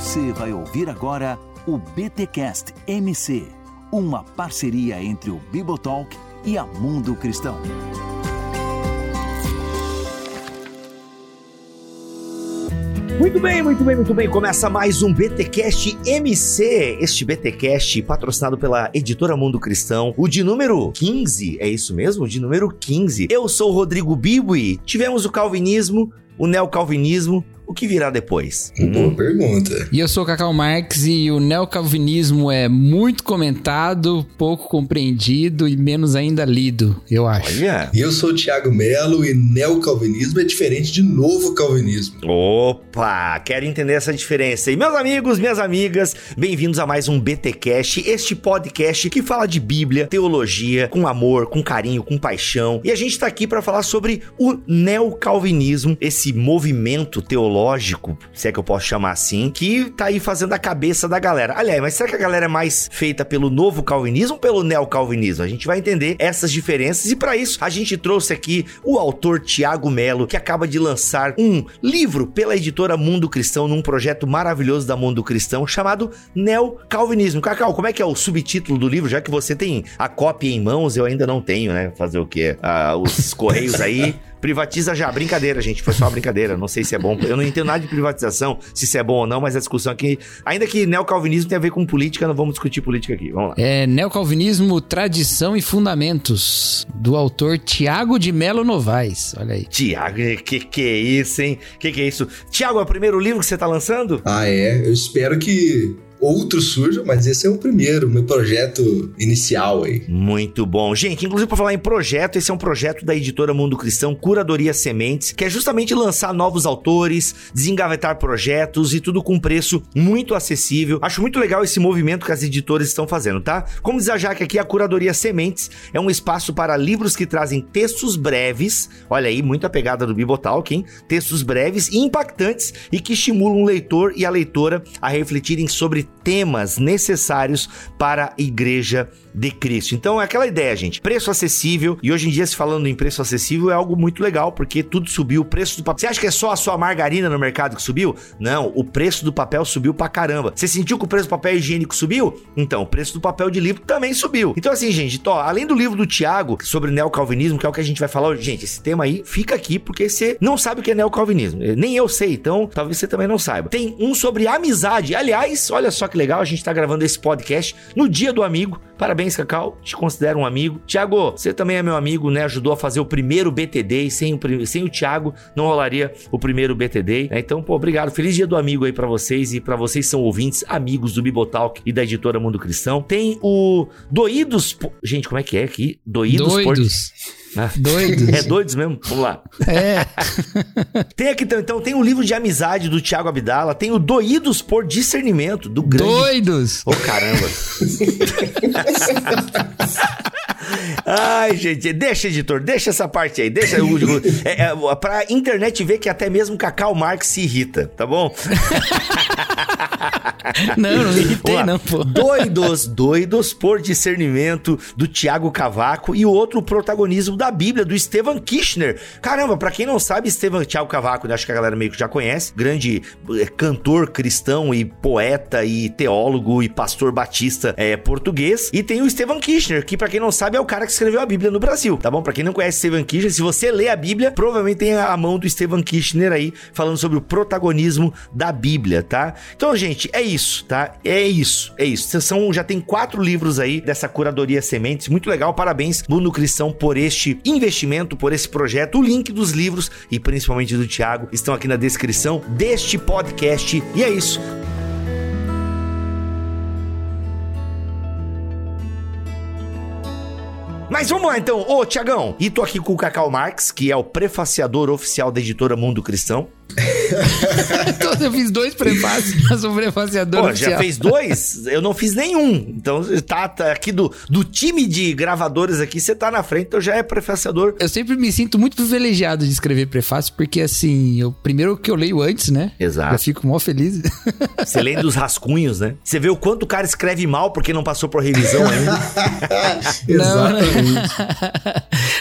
Você vai ouvir agora o BTcast MC, uma parceria entre o Bibotalk e a Mundo Cristão. Muito bem, muito bem, muito bem. Começa mais um BTcast MC. Este BTcast patrocinado pela editora Mundo Cristão, o de número 15. É isso mesmo? O de número 15. Eu sou o Rodrigo Bibui. Tivemos o calvinismo, o neocalvinismo, o que virá depois? Boa pergunta. E eu sou o Cacau Marx e o neocalvinismo é muito comentado, pouco compreendido e menos ainda lido, eu acho. Olha. E eu sou o Thiago Melo e neocalvinismo é diferente de novo calvinismo. Opa, quero entender essa diferença. E meus amigos, minhas amigas, bem-vindos a mais um BTcast, este podcast que fala de Bíblia, teologia, com amor, com carinho, com paixão. E a gente tá aqui para falar sobre o neocalvinismo, esse movimento teológico teológico, se é que eu posso chamar assim, que tá aí fazendo a cabeça da galera. Aliás, mas será que a galera é mais feita pelo novo calvinismo ou pelo neocalvinismo? A gente vai entender essas diferenças e para isso a gente trouxe aqui o autor Tiago Melo, que acaba de lançar um livro pela editora Mundo Cristão num projeto maravilhoso da Mundo Cristão chamado Neocalvinismo. Cacau, como é que é o subtítulo do livro? Já que você tem a cópia em mãos, eu ainda não tenho, né? Fazer o quê? Ah, os correios aí Privatiza já. Brincadeira, gente. Foi só uma brincadeira. Não sei se é bom. Eu não entendo nada de privatização, se isso é bom ou não, mas a discussão aqui. Ainda que neocalvinismo tem a ver com política, não vamos discutir política aqui. Vamos lá. É Neocalvinismo, Tradição e Fundamentos, do autor Tiago de Melo Novaes. Olha aí. Tiago, que que é isso, hein? Que que é isso? Tiago, é o primeiro livro que você tá lançando? Ah, é. Eu espero que outros surjam, mas esse é o primeiro, meu projeto inicial aí. Muito bom. Gente, inclusive para falar em projeto, esse é um projeto da editora Mundo Cristão, Curadoria Sementes, que é justamente lançar novos autores, desengavetar projetos e tudo com preço muito acessível. Acho muito legal esse movimento que as editoras estão fazendo, tá? Como diz a Jaque aqui, a Curadoria Sementes é um espaço para livros que trazem textos breves, olha aí, muita pegada do Bibotalk, hein? Textos breves e impactantes e que estimulam o leitor e a leitora a refletirem sobre temas necessários para a igreja de Cristo. Então é aquela ideia, gente. Preço acessível. E hoje em dia, se falando em preço acessível, é algo muito legal, porque tudo subiu. O preço do papel. Você acha que é só a sua margarina no mercado que subiu? Não, o preço do papel subiu pra caramba. Você sentiu que o preço do papel higiênico subiu? Então, o preço do papel de livro também subiu. Então, assim, gente, ó, além do livro do Tiago sobre neocalvinismo, que é o que a gente vai falar hoje, gente, esse tema aí fica aqui porque você não sabe o que é neocalvinismo. Nem eu sei, então talvez você também não saiba. Tem um sobre amizade. Aliás, olha só que legal, a gente tá gravando esse podcast no dia do amigo. Parabéns, Cacau. Te considero um amigo. Tiago, você também é meu amigo, né? Ajudou a fazer o primeiro BTD. E sem o, sem o Tiago não rolaria o primeiro BTD. Né? Então, pô, obrigado. Feliz dia do amigo aí para vocês. E para vocês são ouvintes, amigos do Bibotalk e da editora Mundo Cristão. Tem o Doídos. Gente, como é que é aqui? Doídos. Doidos. Ah, doidos. É doidos mesmo? Vamos lá. É. tem aqui então, tem o livro de amizade do Tiago Abdala, tem o Doídos por Discernimento, do grande. Doidos! Ô, oh, caramba. Ai, gente, deixa, editor, deixa essa parte aí, deixa o, é, é, pra internet ver que até mesmo Cacau Marx se irrita, tá bom? não, não irritei não, pô. Doidos, doidos por discernimento do Tiago Cavaco e o outro protagonismo da Bíblia, do Estevan Kirchner. Caramba, pra quem não sabe, Estevan Tiago Cavaco, né, acho que a galera meio que já conhece, grande é, cantor cristão e poeta e teólogo e pastor batista é, português. E tem o Estevan Kirchner, que pra quem não sabe é o cara que escreveu a Bíblia no Brasil, tá bom? Pra quem não conhece Estevan Kirchner, se você lê a Bíblia, provavelmente tem a mão do Estevan Kirchner aí, falando sobre o protagonismo da Bíblia, tá? Então, gente, é isso, tá? É isso, é isso. São, já tem quatro livros aí dessa curadoria sementes, muito legal. Parabéns, Mundo Cristão, por este investimento, por esse projeto. O link dos livros e principalmente do Thiago estão aqui na descrição deste podcast. E é isso. Mas vamos lá então, ô Tiagão, e tô aqui com o Cacau Marx, que é o prefaciador oficial da editora Mundo Cristão. então eu fiz dois prefácios, mas o prefaciador. Pô, já fez dois? Eu não fiz nenhum. Então tá, tá, aqui do, do time de gravadores aqui, você tá na frente, então já é prefaciador. Eu sempre me sinto muito privilegiado de escrever prefácio, porque assim, eu primeiro que eu leio antes, né? Exato. Eu fico mó feliz. Você lê dos rascunhos, né? Você vê o quanto o cara escreve mal porque não passou por revisão ainda. Exatamente.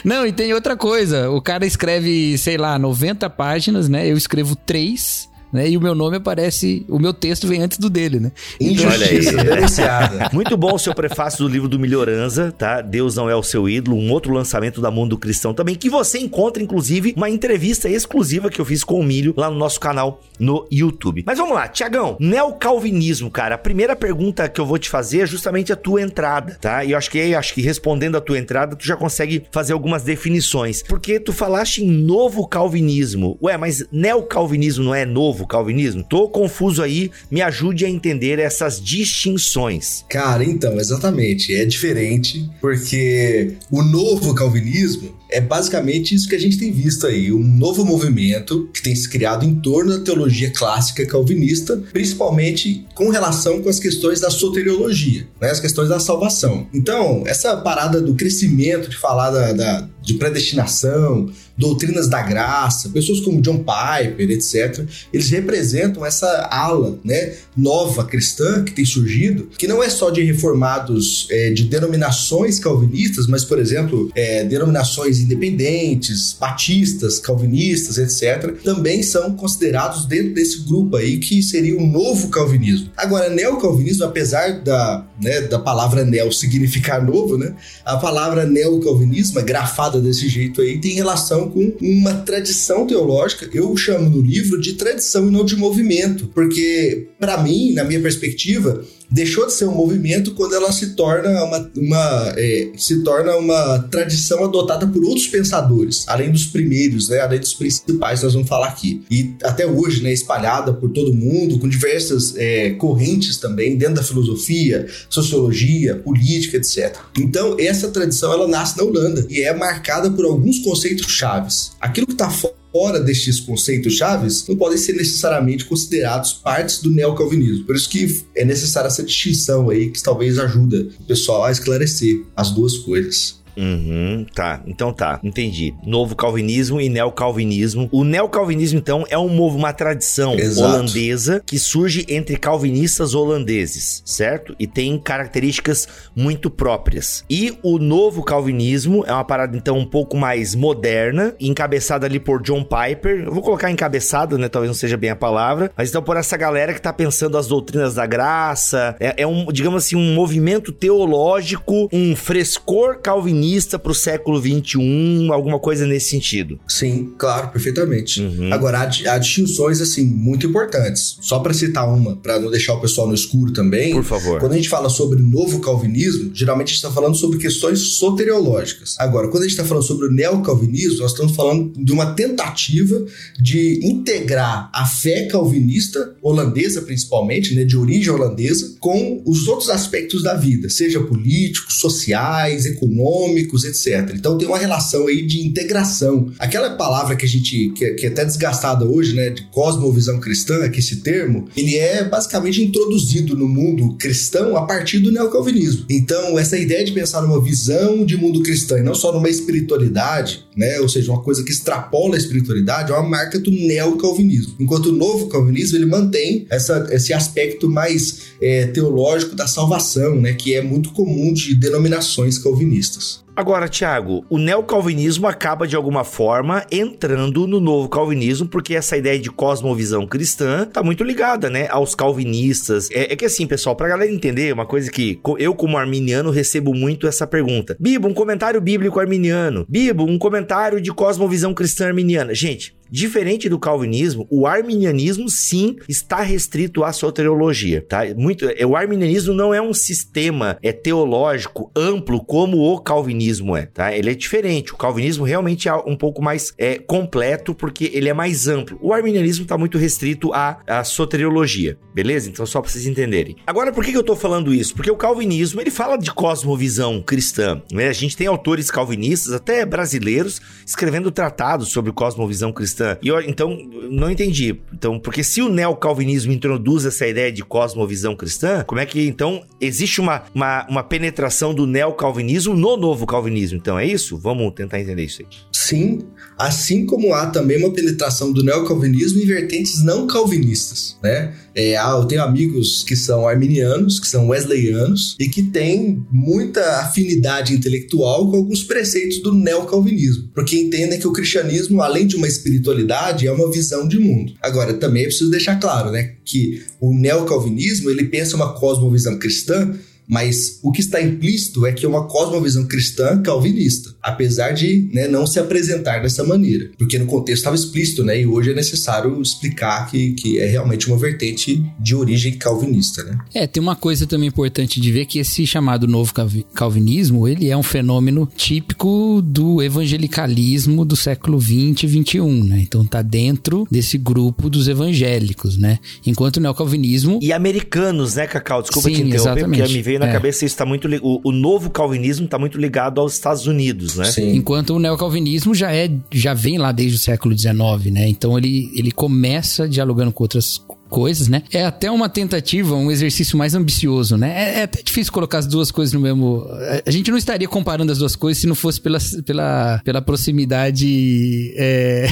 Não, e tem outra coisa. O cara escreve, sei lá, 90 páginas, né? Eu escrevo três né? E o meu nome aparece, o meu texto vem antes do dele, né? Injustiça denunciada. Muito bom o seu prefácio do livro do Melhoranza, tá? Deus não é o seu ídolo, um outro lançamento da Mundo Cristão também, que você encontra, inclusive, uma entrevista exclusiva que eu fiz com o Milho lá no nosso canal no YouTube. Mas vamos lá, Tiagão, neocalvinismo, cara, a primeira pergunta que eu vou te fazer é justamente a tua entrada, tá? E eu acho que, acho que respondendo a tua entrada, tu já consegue fazer algumas definições. Porque tu falaste em novo calvinismo. Ué, mas neocalvinismo não é novo calvinismo? Tô confuso aí, me ajude a entender essas distinções. Cara, então, exatamente. É diferente, porque o novo calvinismo é basicamente isso que a gente tem visto aí, um novo movimento que tem se criado em torno da teologia clássica calvinista, principalmente com relação com as questões da soteriologia, né, as questões da salvação. Então, essa parada do crescimento, de falar da, da de predestinação, doutrinas da graça, pessoas como John Piper, etc., eles representam essa ala né, nova cristã que tem surgido, que não é só de reformados é, de denominações calvinistas, mas, por exemplo, é, denominações independentes, batistas, calvinistas, etc., também são considerados dentro desse grupo aí que seria o novo calvinismo. Agora, neocalvinismo, apesar da, né, da palavra neo significar novo, né, a palavra neocalvinismo, é grafada desse jeito aí, tem relação com uma tradição teológica. Eu chamo no livro de tradição e não de movimento, porque, para mim, na minha perspectiva, deixou de ser um movimento quando ela se torna uma, uma é, se torna uma tradição adotada por outros pensadores, além dos primeiros, né, além dos principais, nós vamos falar aqui. E até hoje, né, espalhada por todo mundo, com diversas é, correntes também, dentro da filosofia, sociologia, política, etc. Então, essa tradição, ela nasce na Holanda e é marcada por alguns conceitos chaves. Aquilo que está fora fora destes conceitos chaves não podem ser necessariamente considerados partes do neocalvinismo. Por isso que é necessária essa distinção aí que talvez ajuda o pessoal a esclarecer as duas coisas. Uhum, tá. Então tá, entendi. Novo calvinismo e neocalvinismo. O neocalvinismo, então, é um movo, uma tradição Exato. holandesa que surge entre calvinistas holandeses, certo? E tem características muito próprias. E o novo calvinismo é uma parada, então, um pouco mais moderna, encabeçada ali por John Piper. Eu vou colocar encabeçada, né? Talvez não seja bem a palavra. Mas então por essa galera que tá pensando as doutrinas da graça. É, é um, digamos assim, um movimento teológico, um frescor calvinista para o século XXI, alguma coisa nesse sentido. Sim, claro, perfeitamente. Uhum. Agora, há distinções, assim, muito importantes. Só para citar uma, para não deixar o pessoal no escuro também. Por favor. Quando a gente fala sobre novo calvinismo, geralmente a gente está falando sobre questões soteriológicas. Agora, quando a gente está falando sobre o neocalvinismo, nós estamos falando de uma tentativa de integrar a fé calvinista, holandesa principalmente, né, de origem holandesa, com os outros aspectos da vida, seja políticos, sociais, econômicos, etc. Então tem uma relação aí de integração. Aquela palavra que a gente, que, que é até desgastada hoje, né, de cosmovisão cristã, que esse termo, ele é basicamente introduzido no mundo cristão a partir do neocalvinismo. Então, essa ideia de pensar numa visão de mundo cristão e não só numa espiritualidade, né, ou seja, uma coisa que extrapola a espiritualidade, é uma marca do neocalvinismo. Enquanto o novo calvinismo, ele mantém essa, esse aspecto mais é, teológico da salvação, né, que é muito comum de denominações calvinistas. Agora, Tiago, o neocalvinismo acaba de alguma forma entrando no novo calvinismo, porque essa ideia de cosmovisão cristã tá muito ligada, né, aos calvinistas. É, é que assim, pessoal, pra galera entender, uma coisa que eu, como arminiano, recebo muito essa pergunta. Bibo, um comentário bíblico arminiano. Bibo, um comentário de cosmovisão cristã arminiana. Gente, Diferente do calvinismo, o arminianismo sim está restrito à soteriologia, tá? Muito, é, o arminianismo não é um sistema é teológico amplo como o calvinismo é, tá? Ele é diferente. O calvinismo realmente é um pouco mais é, completo porque ele é mais amplo. O arminianismo está muito restrito à, à soteriologia, beleza? Então só para vocês entenderem. Agora, por que, que eu tô falando isso? Porque o calvinismo ele fala de cosmovisão cristã, né? A gente tem autores calvinistas, até brasileiros, escrevendo tratados sobre cosmovisão cristã. E eu, então, não entendi. Então, porque se o neocalvinismo introduz essa ideia de cosmovisão cristã, como é que então existe uma, uma, uma penetração do neocalvinismo no novo calvinismo? Então, é isso? Vamos tentar entender isso aí. Sim, assim como há também uma penetração do neocalvinismo em vertentes não calvinistas, né? É, há- eu tenho amigos que são arminianos, que são wesleyanos e que têm muita afinidade intelectual com alguns preceitos do neocalvinismo, porque entendem que o cristianismo, além de uma espiritualidade espiritualidade é uma visão de mundo. Agora, também é preciso deixar claro, né, que o neocalvinismo, ele pensa uma cosmovisão cristã mas o que está implícito é que é uma cosmovisão cristã calvinista, apesar de né, não se apresentar dessa maneira, porque no contexto estava explícito, né? E hoje é necessário explicar que, que é realmente uma vertente de origem calvinista, né? É, tem uma coisa também importante de ver que esse chamado novo calvinismo, ele é um fenômeno típico do evangelicalismo do século 20 e 21, né? Então tá dentro desse grupo dos evangélicos, né? Enquanto o neocalvinismo... E americanos, né, Cacau? Desculpa Sim, te interromper, exatamente. porque me veio na É. cabeça isso tá muito o, o novo calvinismo está muito ligado aos Estados Unidos, né? Sim. Enquanto o neocalvinismo já é já vem lá desde o século XIX, né? Então ele, ele começa dialogando com outras coisas, né? É até uma tentativa, um exercício mais ambicioso, né? É, é até difícil colocar as duas coisas no mesmo. A gente não estaria comparando as duas coisas se não fosse pela, pela, pela proximidade é,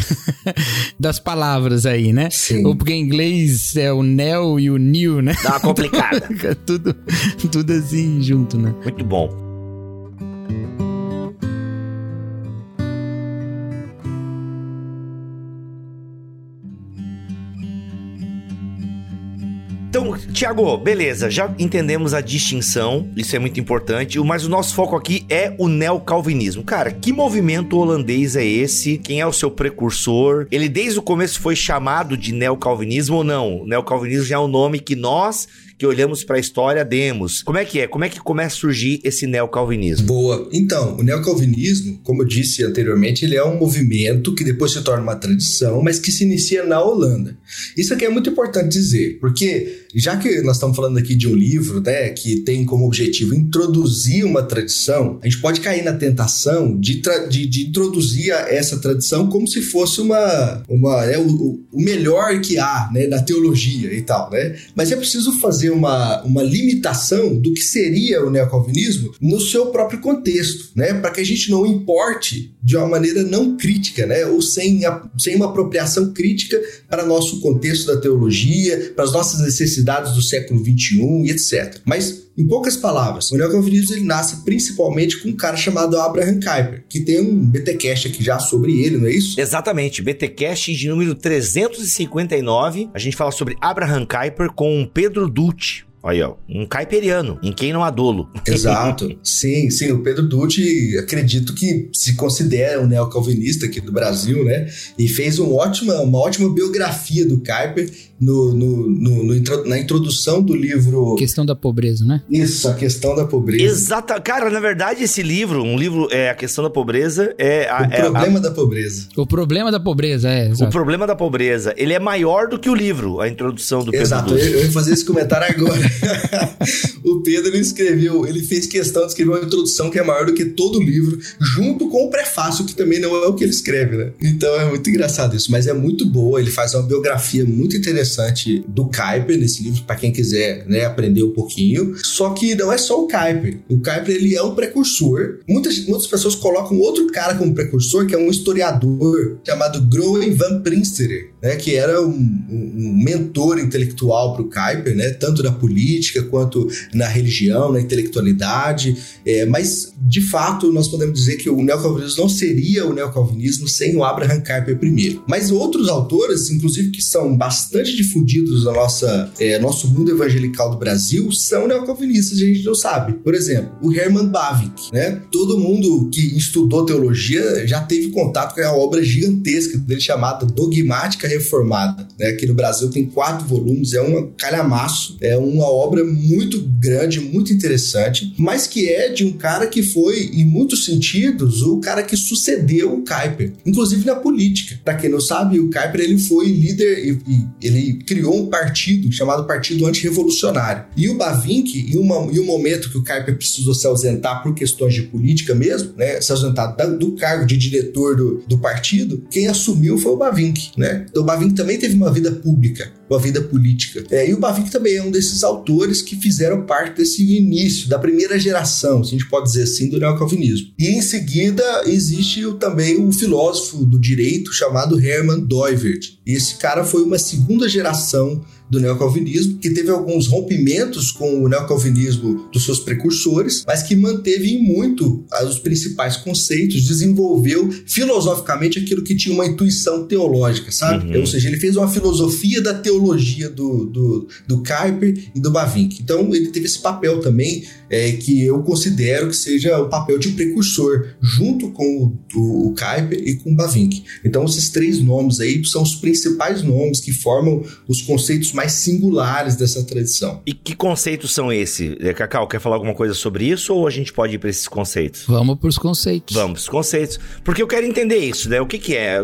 das palavras aí, né? Sim. Ou porque em inglês é o neo e o new, né? Dá uma complicada. Tudo, tudo assim junto, né? muito bom. Então, Tiago, beleza, já entendemos a distinção, isso é muito importante, mas o nosso foco aqui é o neocalvinismo. Cara, que movimento holandês é esse? Quem é o seu precursor? Ele desde o começo foi chamado de neocalvinismo ou não? Neocalvinismo já é um nome que nós que olhamos para a história demos. Como é que é? Como é que começa a surgir esse neocalvinismo? Boa. Então, o neocalvinismo, como eu disse anteriormente, ele é um movimento que depois se torna uma tradição, mas que se inicia na Holanda. Isso aqui é muito importante dizer, porque já que nós estamos falando aqui de um livro, né, que tem como objetivo introduzir uma tradição, a gente pode cair na tentação de, de, de introduzir essa tradição como se fosse uma, uma é, o, o melhor que há, né, da teologia e tal, né? Mas é preciso fazer uma, uma limitação do que seria o neocalvinismo no seu próprio contexto, né? Para que a gente não importe de uma maneira não crítica, né? Ou sem, a- sem uma apropriação crítica para nosso contexto da teologia, para as nossas necessidades do século XXI e etc. Mas em poucas palavras, o neocalvinismo ele nasce principalmente com um cara chamado Abraham Kuyper, que tem um BTcast aqui já sobre ele, não é isso? Exatamente, BTcast de número 359. A gente fala sobre Abraham Kuyper com Pedro Dutti. Olha, ó, um caiperiano, em quem não há dolo. Exato. sim, sim. O Pedro Dutti, acredito que se considera um neocalvinista aqui do Brasil, né? E fez um ótima, uma ótima biografia do Kuyper no, no, no- no na introdução do livro. Questão da pobreza, né? Isso, a questão da pobreza. Exata, cara, na verdade esse livro, um livro é a questão da pobreza, é, a, O é a- problema da pobreza. O problema da pobreza, é. o Exato. problema da pobreza. Ele é maior do que o livro, a introdução do Pedro Exato, Dutti. eu, eu ia fazer esse comentário agora. o Pedro escreveu, ele fez questão de escrever uma introdução que é maior do que todo o livro, junto com o prefácio, que também não é o que ele escreve, né? Então é muito engraçado isso, mas é muito boa. Ele faz uma biografia muito interessante do Kuyper nesse livro, para quem quiser né, aprender um pouquinho. Só que não é só o Kuyper. O Kuyper ele é um precursor. Muitas, muitas pessoas colocam outro cara como precursor, que é um historiador chamado Groen van Prinsterer, né, que era um, um- mentor intelectual para o Kuyper, né, tanto na política quanto na religião, na intelectualidade. É, mas, de fato, nós podemos dizer que o neocalvinismo não seria o neocalvinismo sem o Abraham Kuyper primeiro. Mas outros autores, inclusive que são bastante difundidos no nossa, é, nosso mundo evangelical do Brasil, são neocalvinistas, a gente não sabe. Por exemplo, o Herman Bavinck, né? Todo mundo que estudou teologia já teve contato com a obra gigantesca dele chamada Dogmática Reformada, né? Aqui no Brasil tem quatro volumes, é um calhamaço, é uma obra muito grande, muito interessante, mas que é de um cara que foi, em muitos sentidos, o cara que sucedeu o Kuyper, inclusive na política. Para quem não sabe, o Kuyper ele foi líder e, ele criou um partido chamado Partido Antirrevolucionário. E o Bavinck, em, uma, em um momento que o Kuyper precisou se ausentar por questões de política mesmo, né, se ausentar do cargo de diretor do, do partido, quem assumiu foi o Bavinck, né? Então o Bavinck também teve uma vida pública, uma vida política. É, e o Bavinck também é um desses autores que fizeram parte desse início, da primeira geração, se a gente pode dizer assim, do neocalvinismo. E em seguida existe o- também um filósofo do direito chamado Hermann Doivert. E esse cara foi uma segunda geração do neocalvinismo, que teve alguns rompimentos com o neocalvinismo dos seus precursores, mas que manteve em muito os principais conceitos, desenvolveu filosoficamente aquilo que tinha uma intuição teológica, sabe? Uhum. Ou seja, ele fez uma filosofia da teologia do, do, do Kuyper e do Bavinck. Então, ele teve esse papel também é, que eu considero que seja o papel de precursor, junto com o, o, o Kuyper e com o Bavinck. Então, esses três nomes aí são os principais nomes que formam os conceitos mais singulares dessa tradição. E que conceitos são esses? É, Cacau, quer falar alguma coisa sobre isso ou a gente pode ir para esses conceitos? Vamos para os conceitos. Vamos, os conceitos. Porque eu quero entender isso, né? O que que é?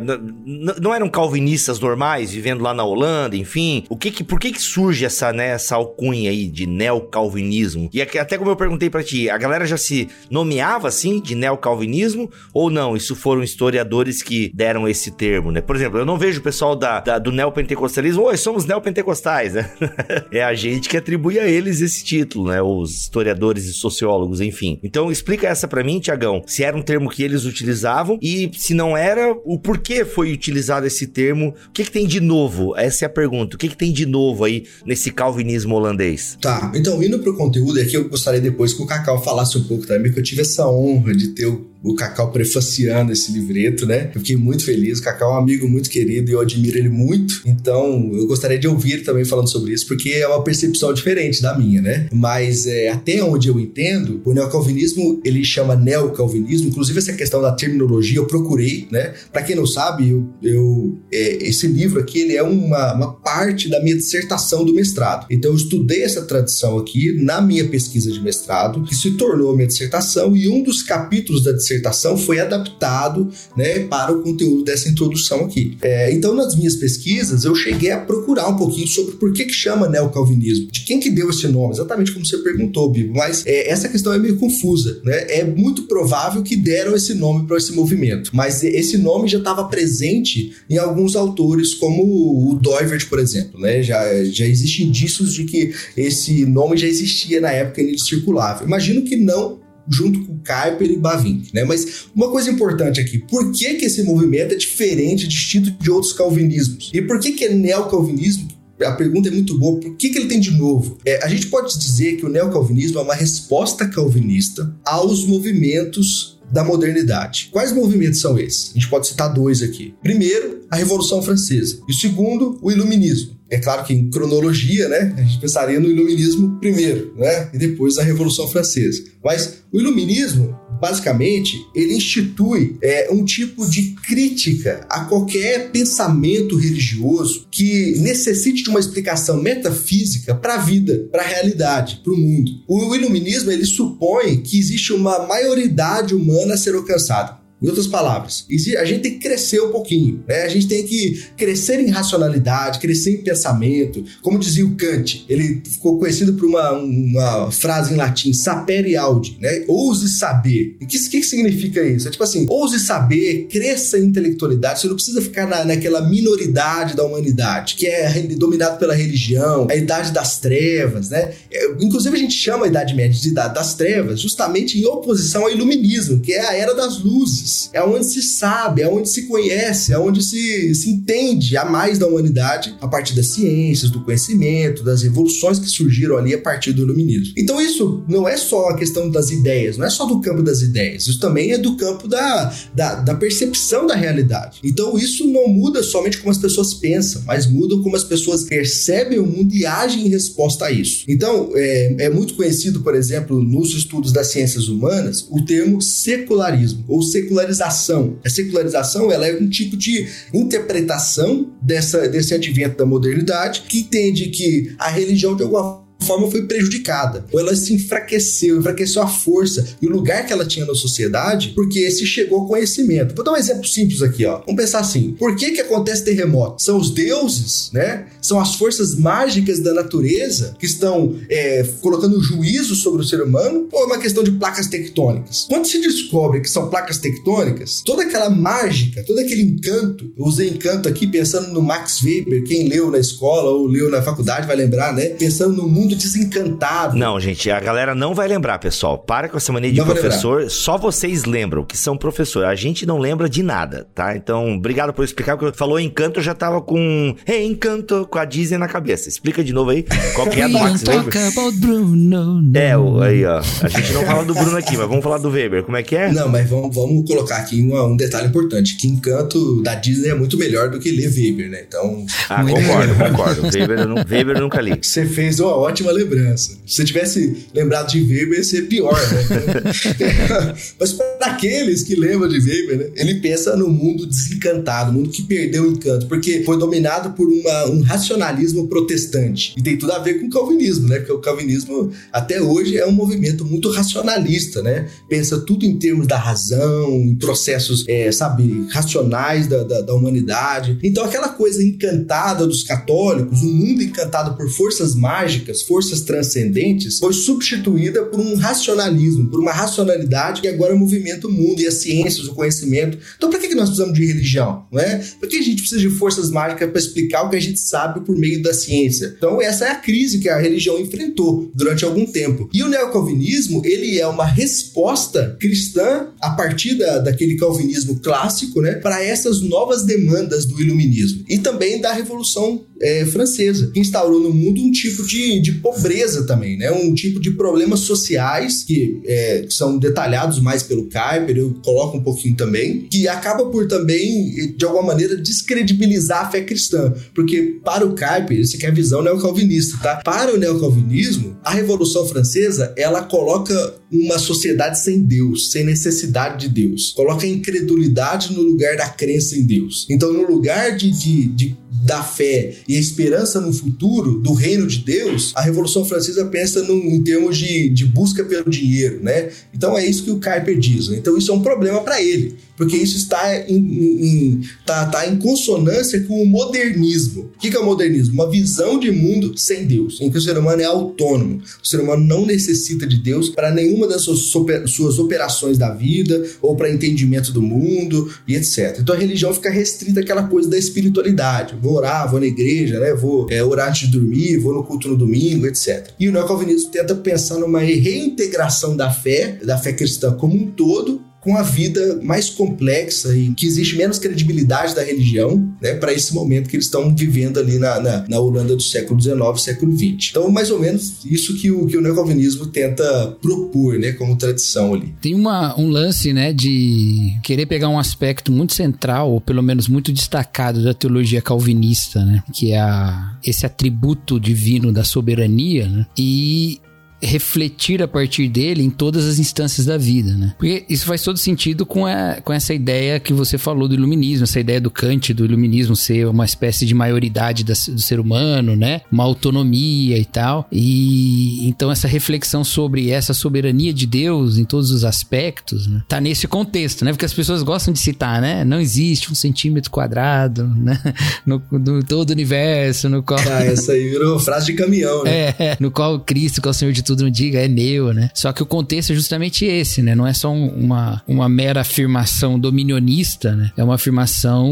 Não eram calvinistas normais vivendo lá na Holanda, enfim? O que que, por que que surge essa, né, essa alcunha aí de neocalvinismo? E até como eu perguntei para ti, a galera já se nomeava assim de neocalvinismo ou não? Isso foram historiadores que deram esse termo, né? Por exemplo, eu não vejo o pessoal da, da do neopentecostalismo, oi, somos neopentecostais, né? é a gente que atribui a eles esse título, né? Os historiadores e sociólogos, enfim. Então explica essa para mim, Tiagão, se era um termo que eles utilizavam e se não era, o porquê foi utilizado esse termo? O que, que tem de novo? Essa é a pergunta. O que, que tem de novo aí nesse calvinismo holandês? Tá, então indo pro conteúdo, é que eu gostaria depois que o Cacau falasse um pouco também, porque eu tive essa honra de ter o o Cacau prefaciando esse livreto, né? Eu fiquei muito feliz. O Cacau é um amigo muito querido e eu admiro ele muito. Então, eu gostaria de ouvir também falando sobre isso, porque é uma percepção diferente da minha, né? Mas é, até onde eu entendo, o neocalvinismo ele chama neocalvinismo. Inclusive, essa questão da terminologia eu procurei, né? Para quem não sabe, eu, eu é, esse livro aqui ele é uma, uma parte da minha dissertação do mestrado. Então, eu estudei essa tradição aqui na minha pesquisa de mestrado, que se tornou minha dissertação, e um dos capítulos da dissertação dissertação foi adaptado né, para o conteúdo dessa introdução aqui. É, então, nas minhas pesquisas, eu cheguei a procurar um pouquinho sobre por que, que chama neocalvinismo, de quem que deu esse nome, exatamente como você perguntou, Bibo, mas é, essa questão é meio confusa. Né? É muito provável que deram esse nome para esse movimento, mas esse nome já estava presente em alguns autores, como o Doivert, por exemplo. Né? Já, já existem indícios de que esse nome já existia na época em ele circulava. Imagino que não junto com Kuiper e Bavinck, né? Mas uma coisa importante aqui, por que que esse movimento é diferente, distinto de outros calvinismos? E por que que é neocalvinismo? A pergunta é muito boa, por que, que ele tem de novo? É, a gente pode dizer que o neocalvinismo é uma resposta calvinista aos movimentos da modernidade. Quais movimentos são esses? A gente pode citar dois aqui. Primeiro, a Revolução Francesa. E o segundo, o Iluminismo. É claro que em cronologia, né, a gente pensaria no iluminismo primeiro, né, e depois a Revolução Francesa. Mas o iluminismo, basicamente, ele institui é, um tipo de crítica a qualquer pensamento religioso que necessite de uma explicação metafísica para a vida, para a realidade, para o mundo. O iluminismo ele supõe que existe uma maioridade humana a ser alcançada. Em outras palavras, a gente tem que crescer um pouquinho, né? A gente tem que crescer em racionalidade, crescer em pensamento. Como dizia o Kant, ele ficou conhecido por uma, uma frase em latim, sapere audi, né? Ouse saber. O que, que, significa isso? É tipo assim, ouse saber, cresça em intelectualidade. Você não precisa ficar na, naquela minoridade da humanidade, que é dominado pela religião, a idade das trevas, né? É, inclusive a gente chama a Idade Média de Idade das Trevas justamente em oposição ao iluminismo, que é a Era das Luzes é onde se sabe, é onde se conhece, é onde se, se entende a mais da humanidade a partir das ciências, do conhecimento, das revoluções que surgiram ali a partir do iluminismo. Então isso não é só a questão das ideias, não é só do campo das ideias, isso também é do campo da, da, da percepção da realidade. Então isso não muda somente como as pessoas pensam, mas muda como as pessoas percebem o mundo e agem em resposta a isso. Então é, é muito conhecido, por exemplo, nos estudos das ciências humanas, o termo secularismo ou secularismo secularização. A secularização ela é um tipo de interpretação dessa, desse advento da modernidade que entende que a religião de alguma forma foi prejudicada. Ou ela se enfraqueceu, enfraqueceu a força e o lugar que ela tinha na sociedade, porque se chegou ao conhecimento. Vou dar um exemplo simples aqui, ó. Vamos pensar assim: por que que acontece terremoto? São os deuses, né? São as forças mágicas da natureza que estão é, colocando juízo sobre o ser humano ou é uma questão de placas tectônicas? Quando se descobre que são placas tectônicas, toda aquela mágica, todo aquele encanto, eu usei encanto aqui pensando no Max Weber, quem leu na escola ou leu na faculdade vai lembrar, né? Pensando no mundo mundo desencantado. Não, gente, a galera não vai lembrar, pessoal. Para com essa mania de Não professor. Só vocês lembram que são professor. A gente não lembra de nada, tá? Então, obrigado por explicar. Porque falou encanto, eu já tava com. Hey, encanto, com a Disney na cabeça. Explica de novo aí. Qual que é a do Max Weber? Bruno. no. É, o- aí, ó. A gente não fala do Bruno aqui, mas vamos falar do Weber. Como é que é? Não, mas vamos, vamos colocar aqui uma- um detalhe importante: que Encanto da Disney é muito melhor do que ler Weber, né? Então, Ah, concordo, concordo. Weber eu, não, Weber eu nunca li. você fez uma ótima lembrança. Se você tivesse lembrado de Weber, ia ser pior, né? Mas para aqueles que lembram de Weber, né? Ele pensa no mundo desencantado, mundo que perdeu o encanto, porque foi dominado por uma- um racionalismo protestante. E tem tudo a ver com o calvinismo, né? Porque o calvinismo, até hoje, é um movimento muito racionalista, né? Pensa tudo em termos da razão, em processos, é, sabe, racionais da, da, da humanidade. Então, aquela coisa encantada dos católicos, um mundo encantado por forças mágicas, forças transcendentes, foi substituída por um racionalismo, por uma racionalidade que agora movimenta o mundo e as ciências, o conhecimento. Então, para que que nós precisamos de religião? Não é? Por que a gente precisa de forças mágicas para explicar o que a gente sabe por meio da ciência? Então, essa é a crise que a religião enfrentou durante algum tempo. E o neocalvinismo, ele é uma resposta cristã a partir da, daquele calvinismo clássico, né, para essas novas demandas do iluminismo e também da Revolução é, Francesa, que instaurou no mundo um tipo de, de pobreza também, né, um tipo de problemas sociais que, é, são detalhados mais pelo Kuyper, eu coloco um pouquinho também, que acaba por também, de alguma maneira, descredibilizar a fé cristã, porque para o Kuyper, isso aqui é a visão neocalvinista, tá? Para o neocalvinismo, a Revolução Francesa, ela coloca uma sociedade sem Deus, sem necessidade de Deus. Coloca a incredulidade no lugar da crença em Deus. Então, no lugar de, de, de da fé e a esperança no futuro do reino de Deus, a Revolução Francesa pensa num, em termos de, de busca pelo dinheiro, né? Então é isso que o Kuyper diz. Né? Então isso é um problema para ele, porque isso está em, em, tá, tá em consonância com o modernismo. O que, é o modernismo? Uma visão de mundo sem Deus, em que o ser humano é autônomo. O ser humano não necessita de Deus para nenhuma das suas, suas operações da vida ou para entendimento do mundo e etc. Então a religião fica restrita àquela coisa da espiritualidade. Vou orar, vou na igreja, né? vou é, orar antes de dormir, vou no culto no domingo, etc. E o neocalvinismo tenta pensar numa reintegração da fé, da fé cristã como um todo, com a vida mais complexa e que existe menos credibilidade da religião, né, para esse momento que eles estão vivendo ali na, na, na Holanda do século XIX, século XX. Então, mais ou menos isso que o, que o neocalvinismo tenta propor, né, como tradição ali. Tem uma, um lance, né, de querer pegar um aspecto muito central, ou pelo menos muito destacado da teologia calvinista, né, que é a, esse atributo divino da soberania, né, e refletir a partir dele em todas as instâncias da vida, né? Porque isso faz todo sentido com, a, com essa ideia que você falou do iluminismo, essa ideia do Kant, do iluminismo ser uma espécie de maioridade da- do ser humano, né? Uma autonomia e tal. E então essa reflexão sobre essa soberania de Deus em todos os aspectos, né? Tá nesse contexto, né? Porque as pessoas gostam de citar, né? Não existe um centímetro quadrado, né? No, no todo o universo, no qual... Ah, essa aí virou frase de caminhão, né? É, no qual Cristo, que é o Senhor de tudo, não diga, é meu, né? Só que o contexto é justamente esse, né? Não é só um- uma, uma mera afirmação dominionista, né? É uma afirmação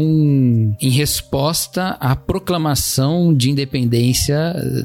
em resposta à proclamação de independência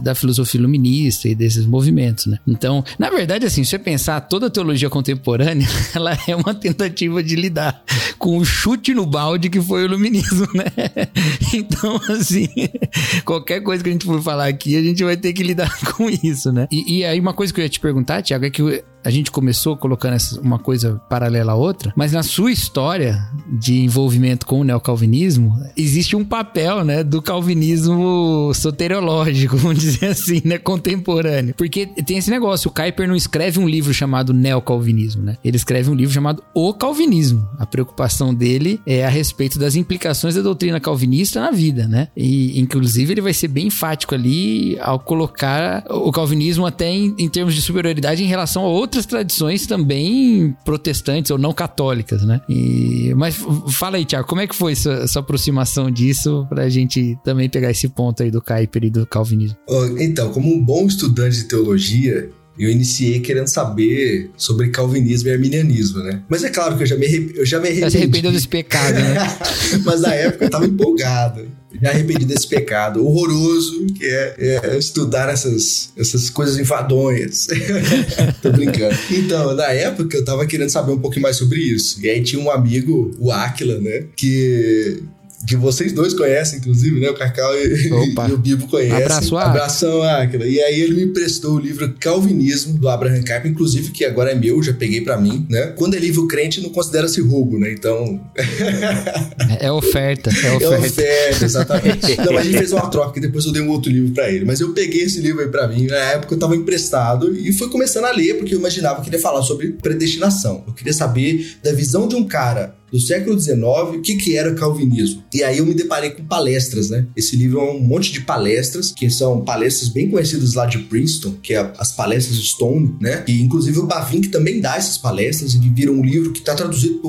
da filosofia iluminista e desses movimentos, né? Então, na verdade, assim, se você pensar, toda a teologia contemporânea, ela é uma tentativa de lidar com o chute no balde que foi o iluminismo, né? Então, assim, qualquer coisa que a gente for falar aqui, a gente vai ter que lidar com isso, né? E, e aí, uma coisa que eu ia te perguntar, Tiago, é que a gente começou colocando essa- uma coisa paralela à outra, mas na sua história de envolvimento com o neocalvinismo, existe um papel, né, do calvinismo soteriológico, vamos dizer assim, né, contemporâneo. Porque tem esse negócio, o Kuyper não escreve um livro chamado Neocalvinismo, né? Ele escreve um livro chamado O Calvinismo. A preocupação dele é a respeito das implicações da doutrina calvinista na vida, né? E, inclusive, ele vai ser bem enfático ali ao colocar o calvinismo até em, em termos de superioridade em relação a outras tradições também protestantes ou não católicas, né? E, mas fala aí, Tiago, como é que foi essa, aproximação disso pra gente também pegar esse ponto aí do Kuyper e do calvinismo? Então, como um bom estudante de teologia, eu iniciei querendo saber sobre calvinismo e arminianismo, né? Mas é claro que eu já me, arre- eu já me Já se arrependi. arrependeu desse pecado, né? Mas na época eu tava empolgado. Já arrependi desse pecado horroroso que é, é estudar essas, essas coisas enfadonhas. Tô brincando. Então, na época, eu tava querendo saber um pouquinho mais sobre isso. E aí tinha um amigo, o Aquila, né? Que que vocês dois conhecem, inclusive, né? O Cacau e, e o Bibo conhecem. Abraço, Abração, Áquila. E aí ele me emprestou o livro Calvinismo, do Abraham Kuyper, inclusive, que agora é meu, já peguei para mim, né? Quando é livro crente, não considera-se roubo, né? Então... é oferta, é oferta. É oferta, exatamente. Não, mas a gente fez uma troca, que depois eu dei um outro livro para ele. Mas eu peguei esse livro aí pra mim, na época eu tava emprestado, e fui começando a ler, porque eu imaginava que ele ia falar sobre predestinação. Eu queria saber da visão de um cara do século XIX, o que, que era calvinismo. E aí eu me deparei com palestras, né? Esse livro é um monte de palestras, que são palestras bem conhecidas lá de Princeton, que é as palestras Stone, né? E inclusive o Bavinck também dá essas palestras, e viram um livro que está traduzido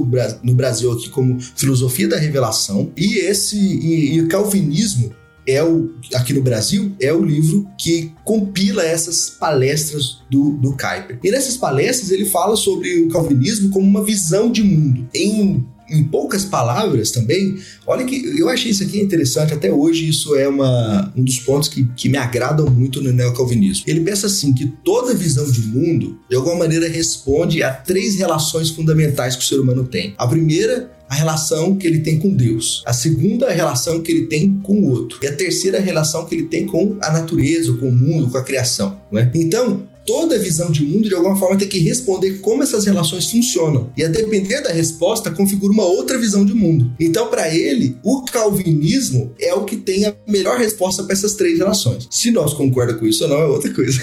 no Brasil aqui como Filosofia da Revelação. E esse e, e calvinismo é o, aqui no Brasil, é o livro que compila essas palestras do, do Kuyper. E nessas palestras ele fala sobre o calvinismo como uma visão de mundo. Em em poucas palavras também, olha que eu achei isso aqui interessante, até hoje isso é uma, um dos pontos que, que me agradam muito no neocalvinismo. Ele pensa assim, que toda visão de mundo, de alguma maneira, responde a três relações fundamentais que o ser humano tem. A primeira a relação que ele tem com Deus. A segunda, relação que ele tem com o outro. E a terceira, relação que ele tem com a natureza, com o mundo, com a criação. Né? Então, toda visão de mundo, de alguma forma, tem que responder como essas relações funcionam. E a depender da resposta, configura uma outra visão de mundo. Então, para ele, o calvinismo é o que tem a melhor resposta para essas três relações. Se nós concordamos com isso ou não, é outra coisa.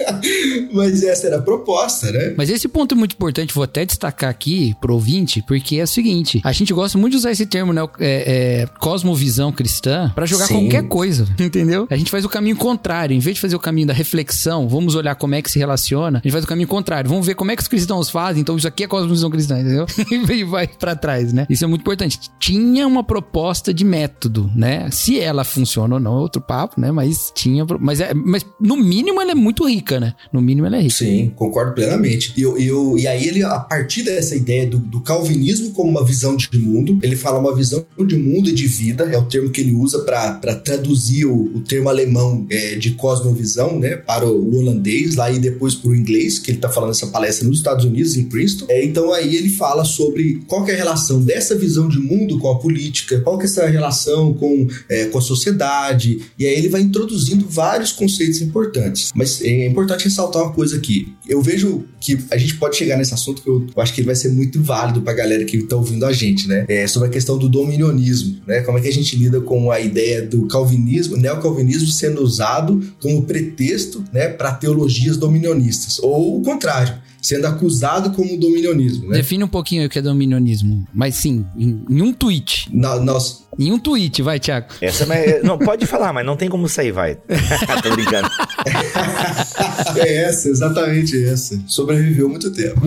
Mas essa era a proposta, né? Mas esse ponto é muito importante, vou até destacar aqui pro ouvinte, porque é o seguinte: a gente gosta muito de usar esse termo, né? É, é, cosmovisão cristã, para jogar Sim. qualquer coisa, entendeu? A gente faz o caminho contrário. Em vez de fazer o caminho da reflexão, vamos olhar como como é que se relaciona, a gente faz o caminho contrário. Vamos ver como é que os cristãos fazem, então isso aqui é cosmovisão cristã, entendeu? e vai para trás, né? Isso é muito importante. Tinha uma proposta de método, né? Se ela funciona ou não é outro papo, né? Mas tinha. Mas, é, mas no mínimo ela é muito rica, né? No mínimo ela é rica. Sim, concordo plenamente. E, eu, eu, e aí ele, a partir dessa ideia do, do calvinismo como uma visão de mundo, ele fala uma visão de mundo e de vida, é o termo que ele usa para traduzir o, o termo alemão é, de cosmovisão, né? Para o holandês e depois para o inglês, que ele está falando essa palestra nos Estados Unidos, em Princeton. É, então aí ele fala sobre qual é a relação dessa visão de mundo com a política, qual que é essa relação com, é, com a sociedade, e aí ele vai introduzindo vários conceitos importantes. Mas é importante ressaltar uma coisa aqui. Eu vejo que a gente pode chegar nesse assunto que eu, eu acho que ele vai ser muito válido para a galera que está ouvindo a gente, né? É sobre a questão do dominionismo, né? Como é que a gente lida com a ideia do calvinismo, neocalvinismo sendo usado como pretexto, né, para teologia dominionistas, ou o contrário, sendo acusado como dominionismo. Né? Define um pouquinho o que é dominionismo, mas sim, em, em um tweet. Na, nós... Em um tweet, vai, Thiago. Essa é, não pode falar, mas não tem como sair, vai. Tô brincando. é essa, exatamente essa. Sobreviveu muito tempo.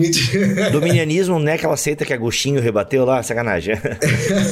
Dominionismo não é aquela seita que Agostinho rebateu lá, sacanagem.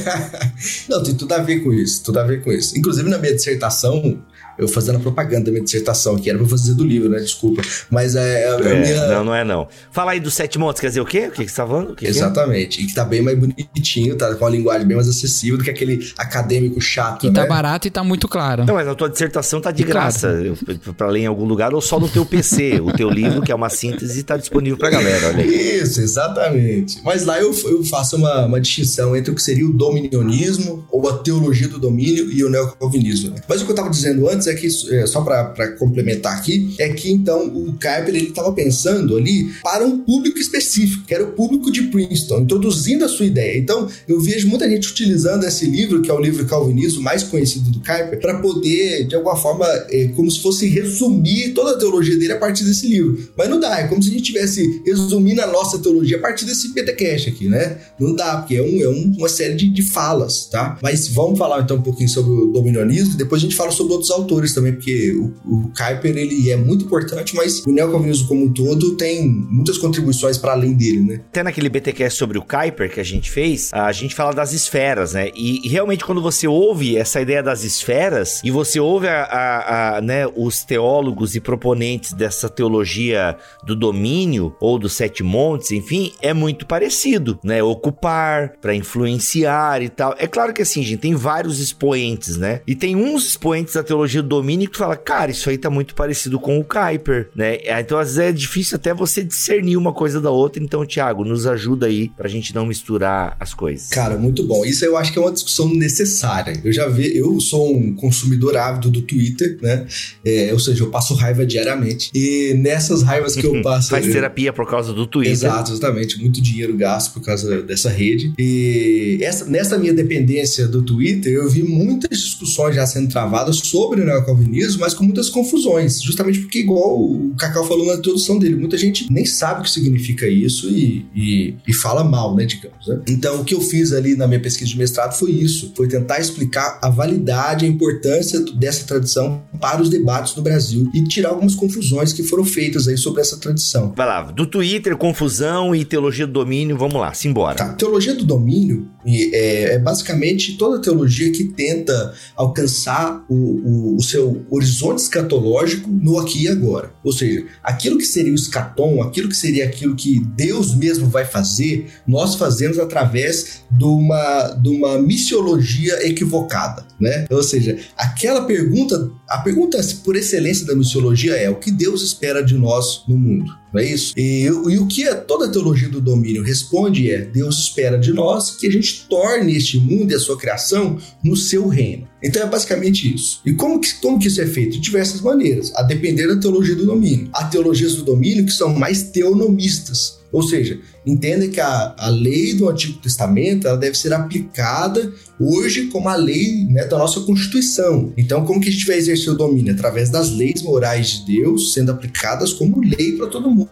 não, tem tudo a ver com isso, tudo a ver com isso. Inclusive na minha dissertação, eu fazendo a propaganda da minha dissertação aqui, era pra fazer do livro, né? Desculpa. Mas é, a, é, minha... Não, não é não. Fala aí dos sete montes, quer dizer o quê? O que, que você tá falando? Que Exatamente. Que é? E que tá bem mais bonitinho, tá com uma linguagem bem mais acessível do que aquele acadêmico chato, E tá né? tá barato e tá muito claro. Não, mas a tua dissertação tá de e graça. Claro. Pra ler em algum lugar ou só no teu PC. o teu livro, que é uma síntese, tá disponível pra galera, olha aí. Isso, exatamente. Mas lá eu, eu faço uma, uma distinção entre o que seria o dominionismo ou a teologia do domínio e o neocalvinismo. Né? Mas o que eu tava dizendo antes é que, é, só para complementar aqui, é que então o Kuiper ele estava pensando ali para um público específico, que era o público de Princeton, introduzindo a sua ideia. Então eu vejo muita gente utilizando esse livro, que é o livro Calvinismo mais conhecido do Kuiper, para poder, de alguma forma, é, como se fosse resumir toda a teologia dele a partir desse livro. Mas não dá, é como se a gente tivesse resumindo a nossa teologia a partir desse PTCast aqui, né? Não dá, porque é, um, é uma série de, de falas, tá? Mas vamos falar então um pouquinho sobre o dominionismo depois a gente fala sobre outros autores autores também, porque o, o Kuiper ele é muito importante, mas o neocalvinismo como um todo tem muitas contribuições para além dele, né? Até naquele BTcast sobre o Kuiper que a gente fez, a gente fala das esferas, né? E, e realmente quando você ouve essa ideia das esferas e você ouve a, a, a, né, os teólogos e proponentes dessa teologia do domínio ou dos sete montes, enfim, é muito parecido, né? Ocupar para influenciar e tal. É claro que assim, gente, tem vários expoentes, né? E tem uns expoentes da teologia domínio que tu fala, cara, isso aí tá muito parecido com o Kuiper, né? Então às vezes é difícil até você discernir uma coisa da outra. Então, Thiago, nos ajuda aí pra gente não misturar as coisas. Cara, muito bom. Isso eu acho que é uma discussão necessária. Eu já vi, eu sou um consumidor ávido do Twitter, né? É, ou seja, eu passo raiva diariamente. E nessas raivas que eu passo. Faz terapia por causa do Twitter. Exato, exatamente. Muito dinheiro gasto por causa dessa rede. E essa, nessa minha dependência do Twitter, eu vi muitas discussões já sendo travadas sobre o neocalvinismo, mas com muitas confusões. Justamente porque, igual o Cacau falou na introdução dele, muita gente nem sabe o que significa isso e, e, e fala mal, né, digamos. Né? Então, o que eu fiz ali na minha pesquisa de mestrado foi isso, foi tentar explicar a validade, a importância dessa tradição para os debates no Brasil e tirar algumas confusões que foram feitas aí sobre essa tradição. Vai lá, do Twitter, confusão e teologia do domínio, vamos lá, simbora. Tá, teologia do domínio é, é basicamente toda teologia que tenta alcançar o, o, o seu horizonte escatológico no aqui e agora. Ou seja, aquilo que seria o escatom, aquilo que seria aquilo que Deus mesmo vai fazer, nós fazemos através de uma, de uma missiologia equivocada, né? Ou seja, aquela pergunta, a pergunta por excelência da missiologia é o que Deus espera de nós no mundo, não é isso? E, e o que toda a teologia do domínio responde é Deus espera de nós que a gente torne este mundo e a sua criação no seu reino. Então é basicamente isso. E como que, como que isso é feito? De diversas maneiras, a depender da teologia do domínio. Há teologias do domínio que são mais teonomistas, ou seja, entenda que a, a lei do Antigo Testamento ela deve ser aplicada hoje como a lei né, da nossa Constituição. Então, como que a gente vai exercer o domínio? Através das leis morais de Deus sendo aplicadas como lei para todo mundo.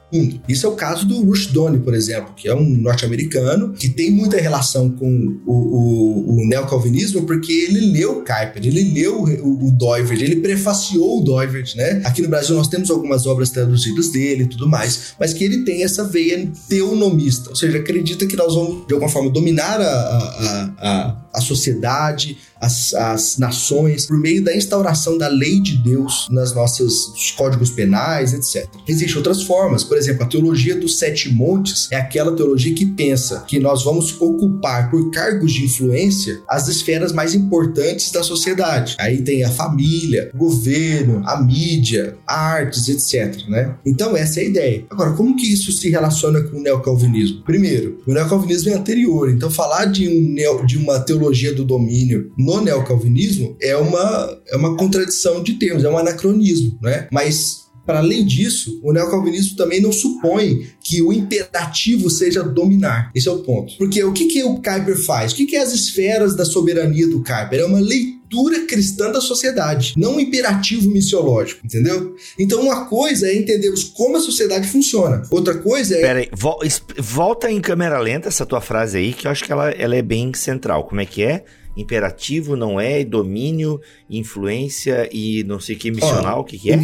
Isso é o caso do Rushdoni, por exemplo, que é um norte-americano que tem muita relação com o, o, o neocalvinismo porque ele leu Kuyper, ele leu o, o Doivert, ele prefaciou o Doivert, né? Aqui no Brasil nós temos algumas obras traduzidas dele e tudo mais, mas que ele tem essa veia teonomista, ou seja, acredita que nós vamos de alguma forma dominar a, a, a, a sociedade, as, as nações por meio da instauração da lei de Deus nas nossas códigos penais, etc. Existem outras formas, por exemplo, a teologia dos sete montes é aquela teologia que pensa que nós vamos ocupar por cargos de influência as esferas mais importantes da sociedade. Aí tem a família, o governo, a mídia, artes, etc. Né? Então essa é a ideia. Agora, como que isso se relaciona com o neocalvinismo? Primeiro, o neocalvinismo é anterior, então falar de, um neo, de uma teologia do domínio no neocalvinismo é uma, é uma contradição de termos, é um anacronismo, né? Mas para além disso, o neocalvinismo também não supõe que o imperativo seja dominar. Esse é o ponto. Porque o que, que o Kuiper faz? O que, que é as esferas da soberania do Kuiper? É uma leitura cristã da sociedade, não um imperativo missiológico, entendeu? Então, uma coisa é entendermos como a sociedade funciona, outra coisa é. Peraí, volta em câmera lenta essa tua frase aí, que eu acho que ela, ela é bem central. Como é que é? Imperativo, não é? Domínio, influência e não sei o que, missional, o que, que é?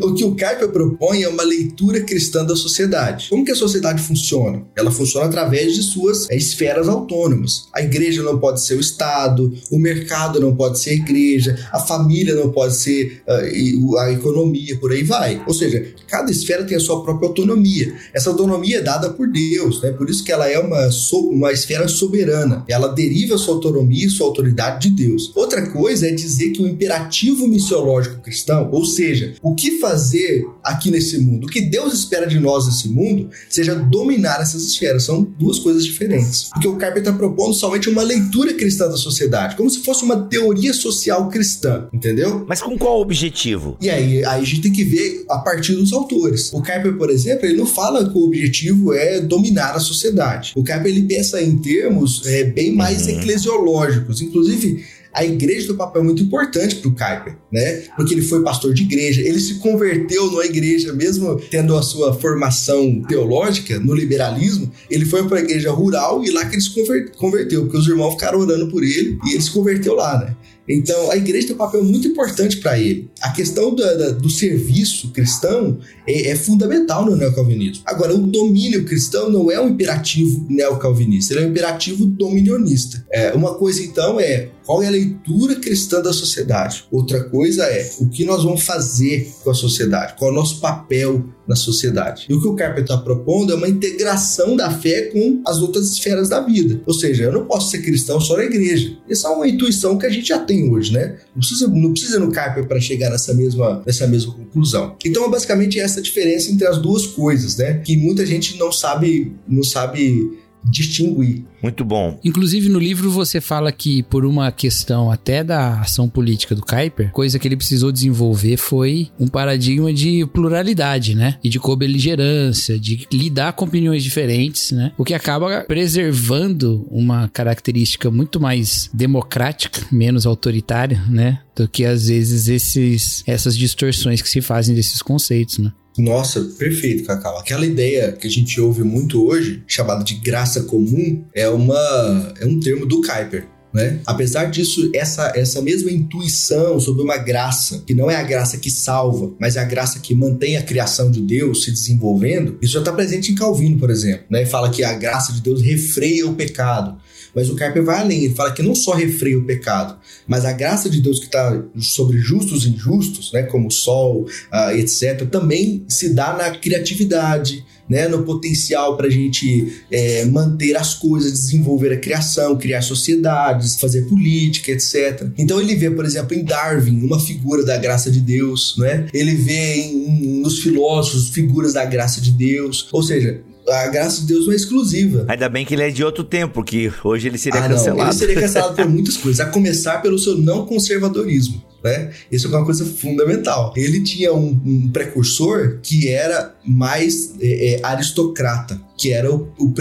o que o Kuiper propõe é uma leitura cristã da sociedade. Como que a sociedade funciona? Ela funciona através de suas esferas autônomas. A igreja não pode ser o Estado, o mercado não pode ser a igreja, a família não pode ser uh, a economia, por aí vai. Ou seja, cada esfera tem a sua própria autonomia. Essa autonomia é dada por Deus, né? por isso que ela é uma, uma esfera soberana. Ela deriva sua autonomia e sua autoridade de Deus. Outra coisa é dizer que o imperativo missiológico cristão, ou seja, o que fazer aqui nesse mundo, o que Deus espera de nós nesse mundo, seja dominar essas esferas. São duas coisas diferentes. Porque o Carper está propondo somente uma leitura cristã da sociedade, como se fosse uma teoria social cristã, entendeu? Mas com qual objetivo? E aí, aí a gente tem que ver a partir dos autores. O Carper, por exemplo, ele não fala que o objetivo é dominar a sociedade. O Carper ele pensa em termos é, bem mais uhum. eclesiológicos. Inclusive, a igreja tem um papel muito importante para o Kuiper, né? Porque ele foi pastor de igreja, ele se converteu na igreja, mesmo tendo a sua formação teológica no liberalismo, ele foi para a igreja rural e lá que ele se converteu, porque os irmãos ficaram orando por ele e ele se converteu lá, né? Então, a igreja tem um papel muito importante para ele. A questão do, serviço cristão é, é, fundamental no neocalvinismo. Agora, o domínio cristão não é um imperativo neocalvinista, ele é um imperativo dominionista. É, uma coisa, então, é qual é a leitura cristã da sociedade? Outra coisa é o que nós vamos fazer com a sociedade, qual é o nosso papel na sociedade. E o que o Carper está propondo é uma integração da fé com as outras esferas da vida. Ou seja, eu não posso ser cristão só na igreja. Essa é uma intuição que a gente já tem hoje, né? Não precisa, não precisa no Carper para chegar nessa mesma, nessa mesma conclusão. Então, é basicamente essa diferença entre as duas coisas, né? Que muita gente não sabe, não sabe distinguir. Muito bom. Inclusive, no livro você fala que, por uma questão até da ação política do Kuiper, coisa que ele precisou desenvolver foi um paradigma de pluralidade, né? E de cobeligerância, de lidar com opiniões diferentes, né? O que acaba preservando uma característica muito mais democrática, menos autoritária, né? Do que às vezes esses, essas distorções que se fazem desses conceitos, né? Nossa, perfeito, Cacau. Aquela ideia que a gente ouve muito hoje, chamada de graça comum, é uma é um termo do Kuiper. Né? Apesar disso, essa, essa mesma intuição sobre uma graça, que não é a graça que salva, mas é a graça que mantém a criação de Deus se desenvolvendo, isso já está presente em Calvino, por exemplo. Né? Fala que a graça de Deus refreia o pecado. Mas o Carper vai além, ele fala que não só refreia o pecado, mas a graça de Deus que está sobre justos e injustos, né, como o sol, uh, etc., também se dá na criatividade, né, no potencial para a gente é, manter as coisas, desenvolver a criação, criar sociedades, fazer política, etc. Então ele vê, por exemplo, em Darwin uma figura da graça de Deus, né? Ele vê em, nos filósofos figuras da graça de Deus, ou seja, a graça de Deus não é exclusiva. Ainda bem que ele é de outro tempo, que hoje ele seria ah, cancelado. Não, ele seria cancelado por muitas coisas, a começar pelo seu não conservadorismo. Né? Isso é uma coisa fundamental. Ele tinha um, um precursor que era mais é, é, aristocrata, que era o, o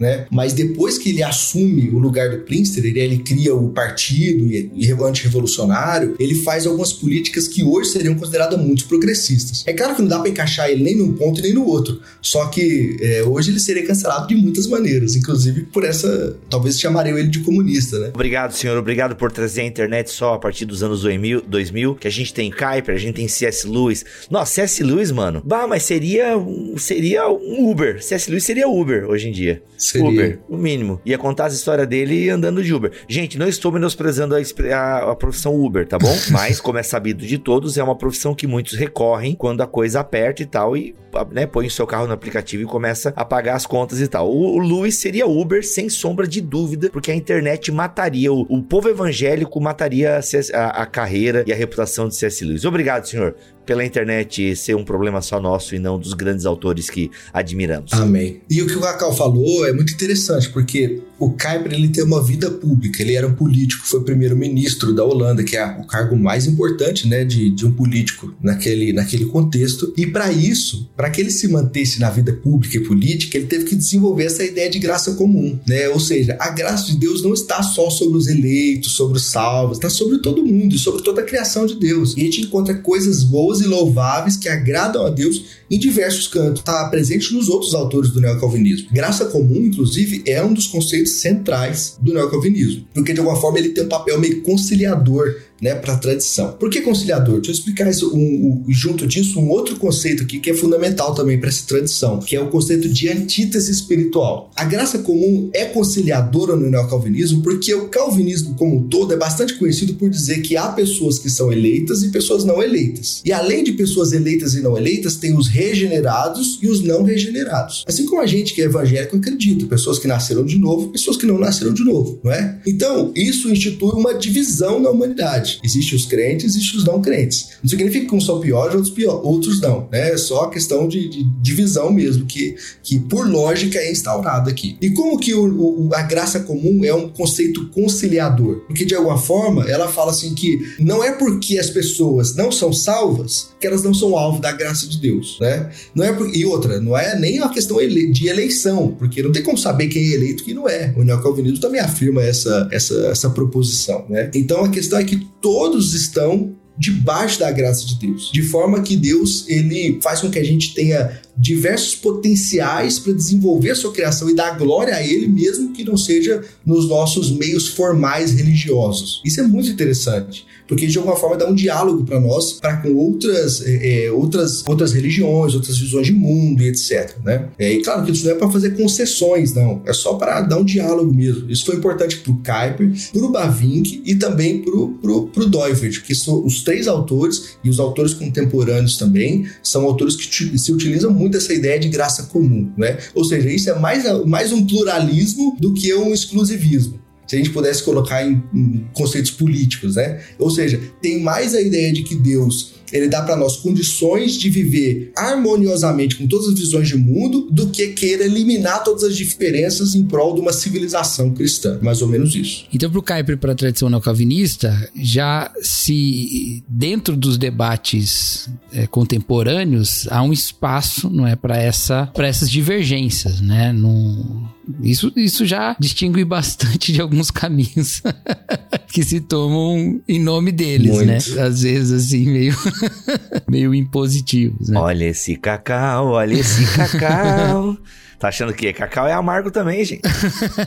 né? Mas depois que ele assume o lugar do Prinster, ele, ele cria o partido e, e antirrevolucionário, ele faz algumas políticas que hoje seriam consideradas muito progressistas. É claro que não dá para encaixar ele nem num ponto e nem no outro, só que é, hoje ele seria cancelado de muitas maneiras, inclusive por essa, talvez chamariam ele de comunista, né? Obrigado, senhor, obrigado por trazer a internet só a partir dos anos 2000, 2000 que a gente tem Kuiper, a gente tem C.S. Lewis. Nossa, C.S. Lewis, mano, bah, mas seria, seria um Uber, C.S. Lewis seria Uber hoje em dia. Seria. Uber, o mínimo. Ia contar as histórias dele andando de Uber. Gente, não estou menosprezando a, a, a profissão Uber, tá bom? Mas, como é sabido de todos, é uma profissão que muitos recorrem quando a coisa aperta e tal, e né, põe o seu carro no aplicativo e começa a pagar as contas e tal. O, o Lewis seria Uber, sem sombra de dúvida, porque a internet mataria, o, o povo evangélico mataria a, a, a carreira e a reputação de C.S. Lewis. Obrigado, senhor pela internet ser um problema só nosso e não dos grandes autores que admiramos. Amém. E o que o Cacau falou é muito interessante, porque o Kuiper ele tem uma vida pública, ele era um político, foi primeiro-ministro da Holanda, que é o cargo mais importante né, de, de um político naquele, naquele contexto. E para isso, para que ele se mantesse na vida pública e política, ele teve que desenvolver essa ideia de graça comum, né? Ou seja, a graça de Deus não está só sobre os eleitos, sobre os salvos, está sobre todo mundo, sobre toda a criação de Deus. E a gente encontra coisas boas e louváveis que agradam a Deus em diversos cantos. Está presente nos outros autores do neocalvinismo. Graça comum, inclusive, é um dos conceitos centrais do neocalvinismo, porque de alguma forma ele tem um papel meio conciliador né, para a tradição. Por que conciliador? Deixa eu explicar isso, um, um, junto disso um outro conceito aqui que é fundamental também para essa tradição, que é o conceito de antítese espiritual. A graça comum é conciliadora no neocalvinismo porque o calvinismo como um todo é bastante conhecido por dizer que há pessoas que são eleitas e pessoas não eleitas. E além de pessoas eleitas e não eleitas, tem os regenerados e os não regenerados. Assim como a gente que é evangélico acredita, pessoas que nasceram de novo, pessoas que não nasceram de novo, não é? Então, isso institui uma divisão na humanidade. Existem os crentes, existem os não crentes. Não significa que uns são piores, outros pior, outros não. Né? É só questão de, de divisão mesmo, que, que por lógica é instaurada aqui. E como que o, o, a graça comum é um conceito conciliador? Porque de alguma forma ela fala assim que não é porque as pessoas não são salvas que elas não são alvo da graça de Deus, né? Não é por... E outra, não é nem uma questão de eleição, porque não tem como saber quem é eleito e quem não é. O neocalvinismo também afirma essa, essa, essa proposição, né? Então a questão é que todos estão debaixo da graça de Deus, de forma que Deus ele faz com que a gente tenha diversos potenciais para desenvolver a sua criação e dar glória a Ele, mesmo que não seja nos nossos meios formais religiosos. Isso é muito interessante, porque de alguma forma dá um diálogo para nós, para com outras, é, é, outras, outras religiões, outras visões de mundo e etc. Né? É, e claro que isso não é para fazer concessões, não, é só para dar um diálogo mesmo. Isso foi importante para o Kuiper, para o Bavinck e também para o Doivert, que são os três autores e os autores contemporâneos também são autores que se utilizam muito muito essa ideia de graça comum, né? Ou seja, isso é mais, mais um pluralismo do que um exclusivismo se a gente pudesse colocar em, em, conceitos políticos, né? Ou seja, tem mais a ideia de que Deus ele dá para nós condições de viver harmoniosamente com todas as visões de mundo do que queira eliminar todas as diferenças em prol de uma civilização cristã. Mais ou menos isso. Então, para o Kuyper, para a tradição neocalvinista, já se dentro dos debates é, contemporâneos há um espaço, não é, para essa, essas divergências, né? Num, isso, isso já distingue bastante de alguns caminhos que se tomam em nome deles, Muito. né? Às vezes, assim, meio, meio impositivos, né? Olha esse cacau, olha esse cacau. Tá achando que cacau é amargo também, gente?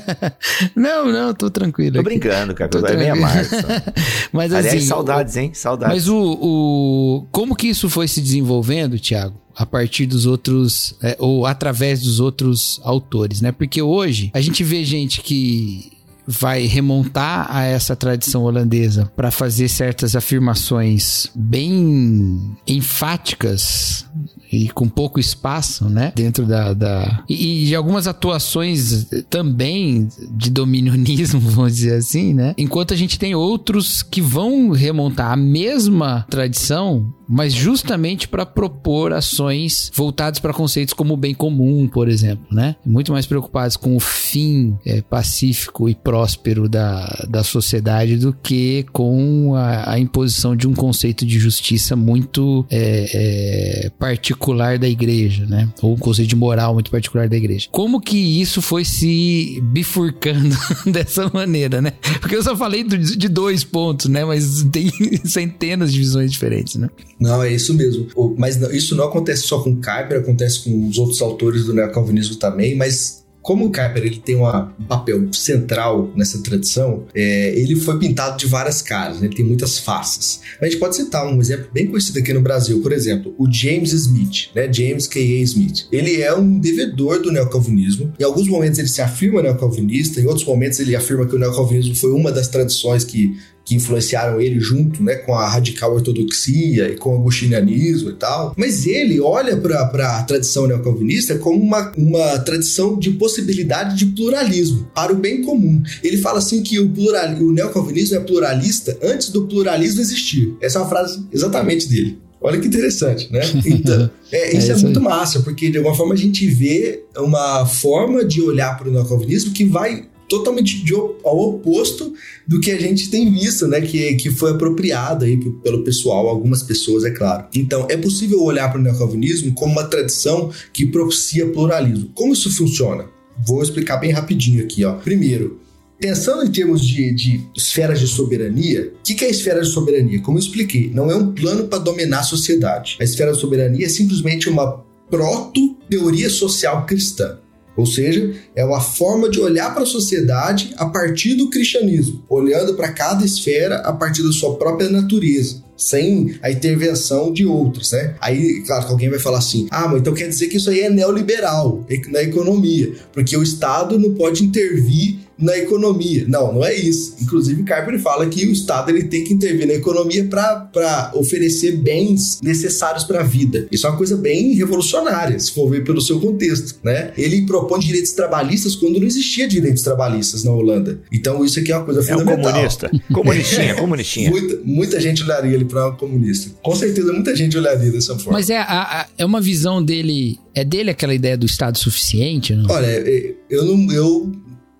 não, não, tô tranquilo. Tô aqui. brincando, cacau é bem amargo. mas Aliás, assim, saudades, hein? Saudades. Mas o, o como que isso foi se desenvolvendo, Thiago? a partir dos outros é, ou através dos outros autores, né? Porque hoje a gente vê gente que vai remontar a essa tradição holandesa para fazer certas afirmações bem enfáticas e com pouco espaço, né? Dentro da. da... E, de algumas atuações também de dominionismo, vamos dizer assim, né? Enquanto a gente tem outros que vão remontar a mesma tradição, mas justamente para propor ações voltadas para conceitos como o bem comum, por exemplo, né? Muito mais preocupados com o fim é, pacífico e próspero da, da sociedade do que com a, a imposição de um conceito de justiça muito é, é, particular da igreja, né? Ou um conceito de moral muito particular da igreja. Como que isso foi se bifurcando dessa maneira, né? Porque eu só falei de dois pontos, né? Mas tem centenas de visões diferentes, né? Não, é isso mesmo. Mas isso não acontece só com Kuiper, acontece com os outros autores do neocalvinismo também, mas como o Kuiper ele tem uma, um papel central nessa tradição, é, ele foi pintado de várias caras, né? ele tem muitas faces. A gente pode citar um exemplo bem conhecido aqui no Brasil, por exemplo, o James Smith, né? James K.A. Smith. Ele é um devedor do neocalvinismo. Em alguns momentos ele se afirma neocalvinista, em outros momentos ele afirma que o neocalvinismo foi uma das tradições que que influenciaram ele junto, né, com a radical ortodoxia e com o agostinianismo e tal. Mas ele olha para a tradição neocalvinista como uma, uma tradição de possibilidade de pluralismo para o bem comum. Ele fala assim que o, plural, o neocalvinismo é pluralista antes do pluralismo existir. Essa é uma frase exatamente dele. Olha que interessante, né? Então, é, isso é, é muito massa, porque de alguma forma a gente vê uma forma de olhar para o neocalvinismo que vai totalmente de, ao oposto do que a gente tem visto, né? Que, que foi apropriado aí pelo pessoal, algumas pessoas, é claro. Então, é possível olhar para o neocalvinismo como uma tradição que propicia pluralismo. Como isso funciona? Vou explicar bem rapidinho aqui, ó. Primeiro, Pensando em termos de, de esferas de soberania, o que, que é a esfera de soberania? Como eu expliquei, não é um plano para dominar a sociedade. A esfera de soberania é simplesmente uma proto-teoria social cristã. Ou seja, é uma forma de olhar para a sociedade a partir do cristianismo, olhando para cada esfera a partir da sua própria natureza sem a intervenção de outros, né? Aí, claro que alguém vai falar assim: ah, mas então quer dizer que isso aí é neoliberal na economia, porque o Estado não pode intervir na economia. Não, não é isso. Inclusive, Carper fala que o Estado ele tem que intervir na economia para oferecer bens necessários para a vida. Isso é uma coisa bem revolucionária, se for ver pelo seu contexto, né? Ele propõe direitos trabalhistas quando não existia direitos trabalhistas na Holanda. Então, isso aqui é uma coisa fundamental. É um comunista. Comunistinha, comunistinha. muita, muita gente olharia ele para um comunista. Com certeza, muita gente olharia dessa forma. Mas é, a, a, é uma visão dele. É dele aquela ideia do Estado suficiente? Não? Olha, é, eu não. Eu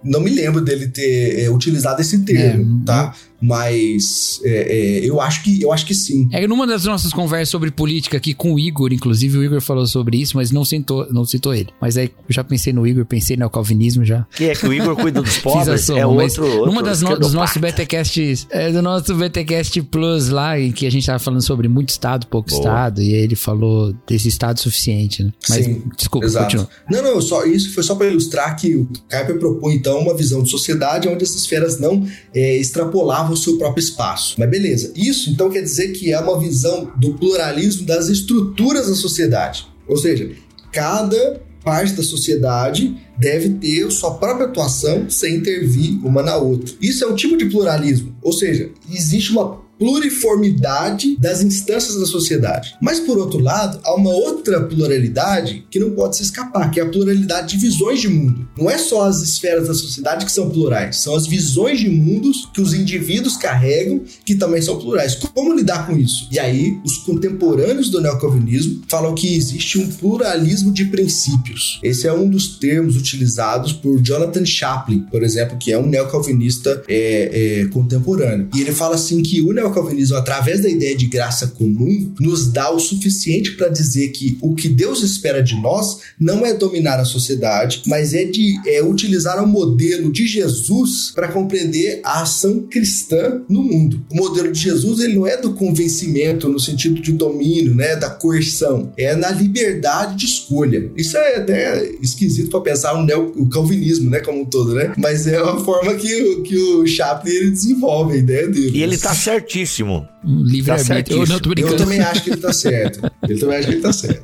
não me lembro dele ter é, utilizado esse termo, é, tá? Mas é, é, eu acho que eu acho que sim. É numa das nossas conversas sobre política aqui com o Igor, inclusive o Igor falou sobre isso, mas não citou, não citou ele. Mas aí eu já pensei no Igor, pensei no calvinismo já. Que é que o Igor cuida dos pobres? Soma, é outro, outro Numa das no, dos nossos BTcasts, é, do nosso BTcast Plus lá, em que a gente tava falando sobre muito estado, pouco Boa. estado, e aí ele falou desse estado suficiente, né? Mas sim, desculpa, exato. continua. Não, não, só isso foi só para ilustrar que o Kuiper propõe então uma visão de sociedade onde essas esferas não é, extrapolavam o seu próprio espaço. Mas beleza, isso então quer dizer que é uma visão do pluralismo das estruturas da sociedade. Ou seja, cada parte da sociedade deve ter sua própria atuação sem intervir uma na outra. Isso é um tipo de pluralismo, ou seja, existe uma pluriformidade das instâncias da sociedade. Mas, por outro lado, há uma outra pluralidade que não pode se escapar, que é a pluralidade de visões de mundo. Não é só as esferas da sociedade que são plurais, são as visões de mundos que os indivíduos carregam que também são plurais. Como lidar com isso? E aí, os contemporâneos do neocalvinismo falam que existe um pluralismo de princípios. Esse é um dos termos utilizados por Jonathan Chaplin, por exemplo, que é um neocalvinista é, é, contemporâneo. E ele fala assim que o neocalvinismo, através da ideia de graça comum, nos dá o suficiente para dizer que o que Deus espera de nós não é dominar a sociedade, mas é de é, utilizar o modelo de Jesus para compreender a ação cristã no mundo. O modelo de Jesus ele não é do convencimento no sentido de domínio, né, da coerção, é na liberdade de escolha. Isso é até esquisito para pensar no neo, calvinismo, né, como um todo, né? Mas é uma forma que, que o Chaplin ele desenvolve a ideia dele. E ele tá certinho certíssimo. livre tá arbítrio. Eu, eu, também acho que ele tá certo. Ele também acha que ele tá certo.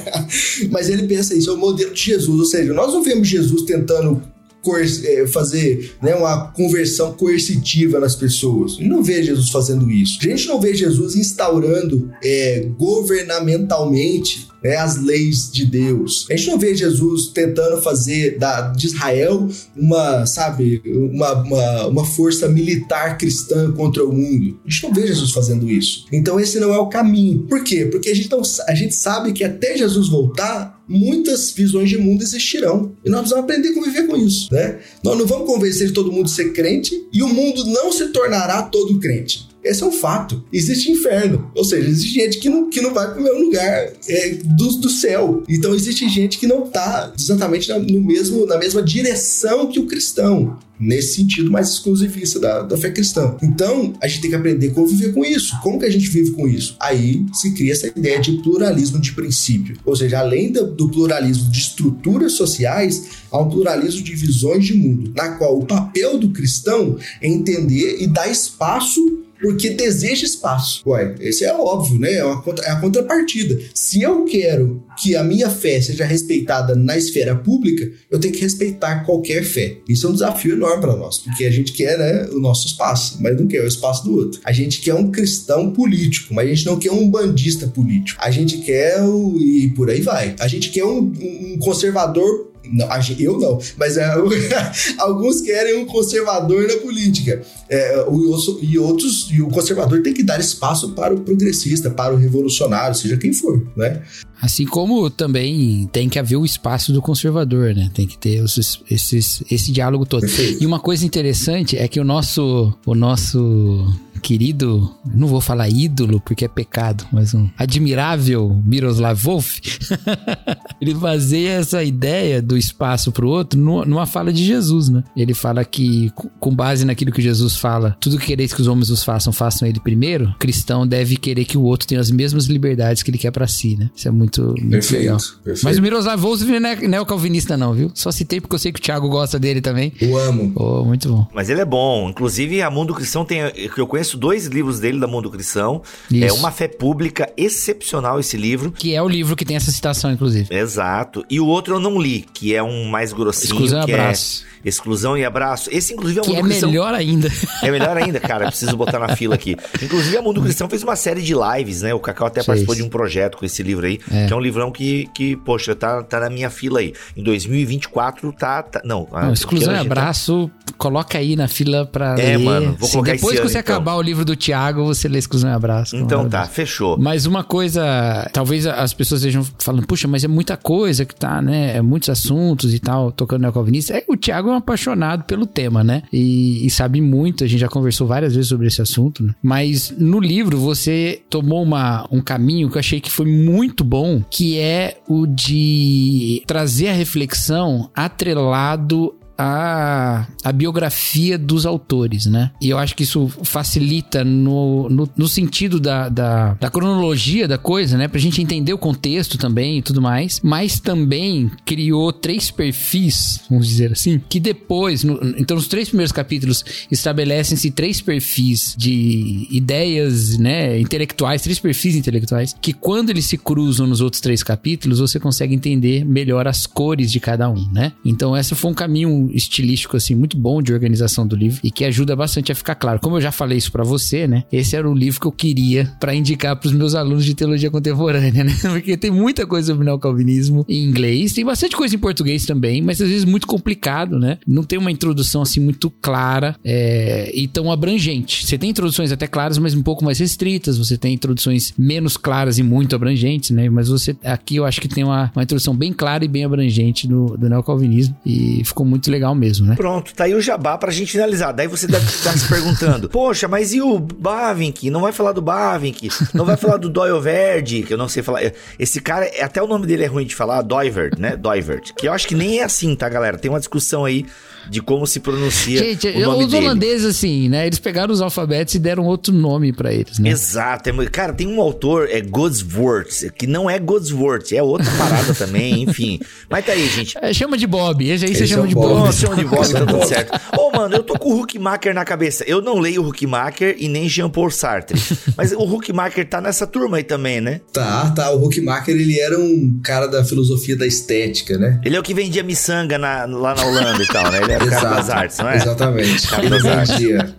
Mas ele pensa isso, é o modelo de Jesus. Ou seja, nós não vemos Jesus tentando é, fazer né, uma conversão coercitiva nas pessoas. Gente não vê Jesus fazendo isso. A gente não vê Jesus instaurando é, governamentalmente né, as leis de Deus. A gente não vê Jesus tentando fazer da, de Israel uma, sabe, uma, uma, uma força militar cristã contra o mundo. A gente não vê Jesus fazendo isso. Então esse não é o caminho. Por quê? Porque a gente, não, a gente sabe que até Jesus voltar, muitas visões de mundo existirão. E nós precisamos aprender a conviver com isso, né? Nós não vamos convencer todo mundo a ser crente e o mundo não se tornará todo crente. Esse é um fato. Existe inferno. Ou seja, existe gente que não, que não vai para o mesmo lugar é, do, do céu. Então existe gente que não está exatamente na, no mesmo, na mesma direção que o cristão. Nesse sentido mais exclusivista da, da fé cristã. Então, a gente tem que aprender a conviver com isso. Como que a gente vive com isso? Aí se cria essa ideia de pluralismo de princípio. Ou seja, além do, do pluralismo de estruturas sociais, há um pluralismo de visões de mundo, na qual o papel do cristão é entender e dar espaço porque deseja espaço. Ué, esse é óbvio, né? É, uma, é a contrapartida. Se eu quero que a minha fé seja respeitada na esfera pública, eu tenho que respeitar qualquer fé. Isso é um desafio enorme para nós, porque a gente quer né, o nosso espaço, mas não quer o espaço do outro. A gente quer um cristão político, mas a gente não quer um bandista político. A gente quer o. e por aí vai. A gente quer um, um conservador não, eu não, mas é, alguns querem um conservador na política. É, e outros, e o conservador tem que dar espaço para o progressista, para o revolucionário, seja quem for, né? Assim como também tem que haver o espaço do conservador, né? Tem que ter esses, esses, esse diálogo todo. E uma coisa interessante é que o nosso, o nosso querido, não vou falar ídolo porque é pecado, mas um admirável Miroslav Wolf, ele baseia essa ideia do espaço para o outro numa fala de Jesus, né? Ele fala que, com base naquilo que Jesus fala, tudo que quereis que os homens os façam, façam ele primeiro, o cristão deve querer que o outro tenha as mesmas liberdades que ele quer para si, né? Isso é muito, muito perfeito, legal. Perfeito. Mas o Miroslav Wolf não é, não é o calvinista não, viu? Só citei porque eu sei que o Thiago gosta dele também. Eu amo. Oh, muito bom. Mas ele é bom. Inclusive, a Mundo Cristão tem... que Eu conheço dois livros dele da Mundo Cristão. É Isso. É Uma Fé Pública, excepcional esse livro. Que é o livro que tem essa citação, inclusive. Exato. E o outro eu não li, que é um mais grossinho. Exclusão que é abraço. É exclusão e abraço. Esse, inclusive, é um que é Cristão. melhor ainda. É melhor ainda, cara. Preciso botar na fila aqui. Inclusive, a Mundo Cristão fez uma série de lives, né? O Cacau até participou de um projeto com esse livro aí, é. que é um livrão que, que poxa, tá, tá na minha fila aí. Em 2024 tá. tá não, não exclusão e abraço, tá... coloca aí na fila pra. É, ler. mano, vou colocar Depois que você então. acabar o livro do Thiago, você lê exclusão e abraço. Então tá, fechou. Mas uma coisa, talvez as pessoas estejam falando, puxa, mas é muita coisa que tá, né? É muitos assuntos e tal, tocando no calvinista. É, o Thiago um apaixonado pelo tema, né? E, e sabe muito, a gente já conversou várias vezes sobre esse assunto, né? Mas no livro você tomou uma, um caminho que eu achei que foi muito bom, que é o de trazer a reflexão atrelado a, a biografia dos autores, né? E eu acho que isso facilita no, no, no sentido da, da, da, cronologia da coisa, né? Pra gente entender o contexto também e tudo mais. Mas também criou três perfis, vamos dizer assim, que depois, no, então nos três primeiros capítulos, estabelecem-se três perfis de ideias, né? Intelectuais, três perfis intelectuais, que quando eles se cruzam nos outros três capítulos, você consegue entender melhor as cores de cada um, né? Então, esse foi um caminho estilístico, assim, muito bom de organização do livro e que ajuda bastante a ficar claro. Como eu já falei isso para você, né? Esse era o livro que eu queria para indicar para os meus alunos de teologia contemporânea, né? Porque tem muita coisa sobre neocalvinismo em inglês, tem bastante coisa em português também, mas às vezes muito complicado, né? Não tem uma introdução assim muito clara é, e tão abrangente. Você tem introduções até claras, mas um pouco mais restritas. Você tem introduções menos claras e muito abrangentes, né? Mas você aqui eu acho que tem uma, uma introdução bem clara e bem abrangente do, do neocalvinismo e ficou muito legal mesmo, né? Pronto, tá aí o jabá pra gente finalizar. Daí você deve estar se perguntando: Poxa, mas e o Bavinck? Não vai falar do Bavinck? Não vai falar do Doyle Verde? Que eu não sei falar. Esse cara, até o nome dele é ruim de falar, Doivert, né? Doivert. Que eu acho que nem é assim, tá, galera? Tem uma discussão aí de como se pronuncia Gente, o nome os dele. holandeses, assim, né? Eles pegaram os alfabetos e deram outro nome pra eles, né? Exato. É, cara, tem um autor, é Godsworth, que não é Godsworth, é outra parada também, enfim. Mas tá aí, gente. É, chama de Bob. Esse aí você chama é o de Bob. Bob. Chama de Bob, tá tudo certo. Ô, mano, eu tô com o Huckmacher na cabeça. Eu não leio o Huckmacher e nem Jean-Paul Sartre. Mas o Huckmacher tá nessa turma aí também, né? Tá, tá. O Huckmacher, ele era um cara da filosofia da estética, né? Ele é o que vendia miçanga na- lá na Holanda e tal, né? Ele era o cara das artes, não é? Exatamente. Ele vendia.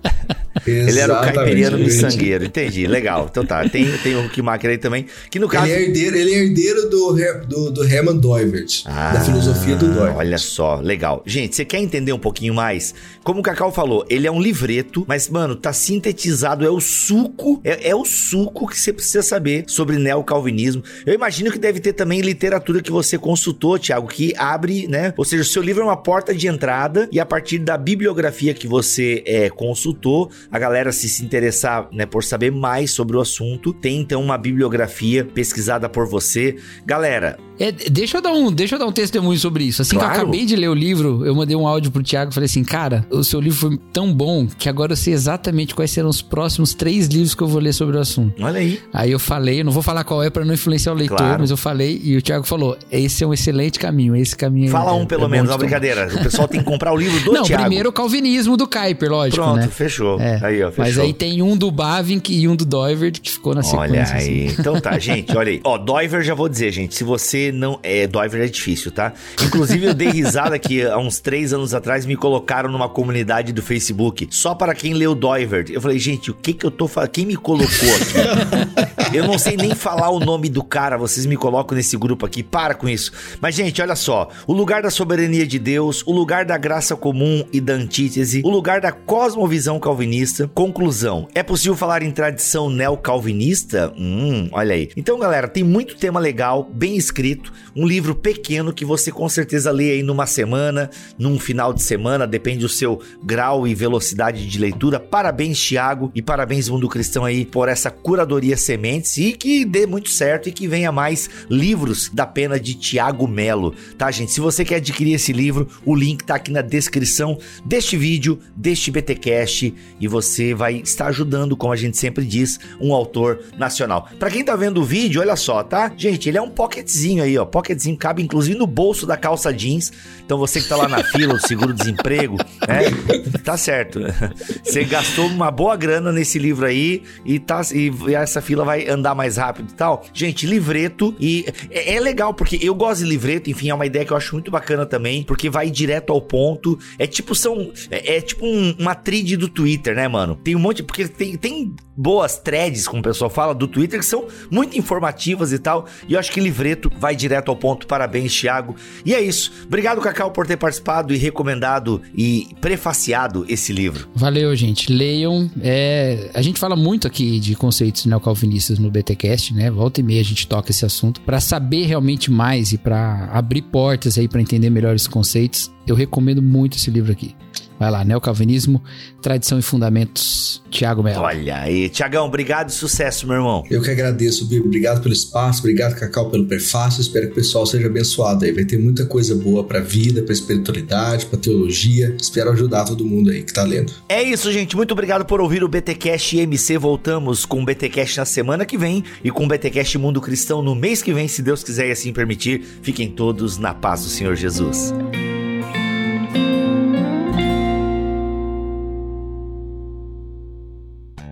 Ele era o caipiriano miçangueiro, entendi. Legal. Então tá, tem, tem o Huckmacher aí também, que no caso... Ele é herdeiro, ele é herdeiro do, do, do Hermann Doivert, da filosofia do Doivert. Ah, Olha só, legal. Gente, você quer entender um pouquinho mais? Como o Cacau falou, ele é um livreto, mas, mano, tá sintetizado, é o suco, é, é o suco que você precisa saber sobre neocalvinismo. Eu imagino que deve ter também literatura que você consultou, Thiago, que abre, né? Ou seja, o seu livro é uma porta de entrada e a partir da bibliografia que você é, consultou, a galera se se interessar, né, por saber mais sobre o assunto, tem então uma bibliografia pesquisada por você. Galera, É, deixa, eu dar um, deixa eu dar um testemunho sobre isso. Assim que Claro. eu acabei de ler o livro, eu mandei um áudio pro Thiago e falei assim: Cara, o seu livro foi tão bom que agora eu sei exatamente quais serão os próximos três livros que eu vou ler sobre o assunto. olha aí. Aí eu falei, eu não vou falar qual é pra não influenciar o leitor, Claro. mas eu falei e o Thiago falou: esse é um excelente caminho, esse caminho. Fala é- um é pelo bom menos, uma tomar." brincadeira. O pessoal tem que comprar o livro do Não, Thiago. primeiro o calvinismo do Kuiper, lógico, Pronto, né? fechou. É. Aí, ó, fechou. Mas aí tem um do Bavinck e um do Doivert que ficou na sequência. Olha assim. aí. Então tá, gente, olha aí. Ó, Doiver já vou dizer, gente. Se você não. É, Doiver é difícil, tá? Inclusive, eu dei risada que há uns três anos atrás me colocaram numa comunidade do Facebook só para quem leu Doiver. Eu falei, gente, o que que eu tô falando? Quem me colocou aqui? eu não sei nem falar o nome do cara, vocês me colocam nesse grupo aqui. Para com isso. Mas, gente, olha só. O lugar da soberania de Deus, o lugar da graça comum e da antítese, o lugar da cosmovisão calvinista. Conclusão: é possível falar em tradição neocalvinista? Hum, olha aí. Então, galera, tem muito tema legal, bem escrito, um livro pequeno que você com certeza lê aí numa semana, num final de semana, depende do seu grau e velocidade de leitura. Parabéns, Thiago, e parabéns, Mundo Cristão aí, por essa curadoria sementes e que dê muito certo e que venha mais livros da pena de Tiago Melo, tá, gente? Se você quer adquirir esse livro, o link tá aqui na descrição deste vídeo, deste BTcast, e você vai estar ajudando, como a gente sempre diz, um autor nacional. Pra quem tá vendo o vídeo, olha só, tá? Gente, ele é um pocketzinho aí, ó. Pocketzinho cabe inclusive no bolso da calça jeans. Então você que tá lá na fila, o seguro-desemprego, né? Tá certo. Você gastou uma boa grana nesse livro aí e tá e essa fila vai andar mais rápido e tal. Gente, livreto e é, é legal porque eu gosto de livreto, enfim, é uma ideia que eu acho muito bacana também, porque vai direto ao ponto. É tipo são é, é tipo um- uma trid do Twitter, né, mano? Tem um monte porque tem, tem boas threads, como o pessoal fala, do Twitter que são muito informativas e tal. E eu acho que livreto vai direto ao ponto. Parabéns, Thiago. E é isso. Obrigado, Cacau, por ter participado e recomendado e prefaciado esse livro. Valeu, gente. Leiam. É, a gente fala muito aqui de conceitos neocalvinistas no BTcast, né? Volta e meia a gente toca esse assunto para saber realmente mais e para abrir portas aí para entender melhor esses conceitos. Eu recomendo muito esse livro aqui. Vai lá, Neocalvinismo, Tradição e Fundamentos, Tiago Mello. Olha aí, Tiagão, obrigado e sucesso, meu irmão. Eu que agradeço, Bibo. Obrigado pelo espaço, obrigado, Cacau, pelo prefácio. Espero que o pessoal seja abençoado aí. Vai ter muita coisa boa pra vida, pra espiritualidade, pra teologia. Espero ajudar todo mundo aí que tá lendo. É isso, gente. Muito obrigado por ouvir o BTcast MC. Voltamos com o BTcast na semana que vem e com o BTcast Mundo Cristão no mês que vem, se Deus quiser e assim permitir. Fiquem todos na paz do Senhor Jesus.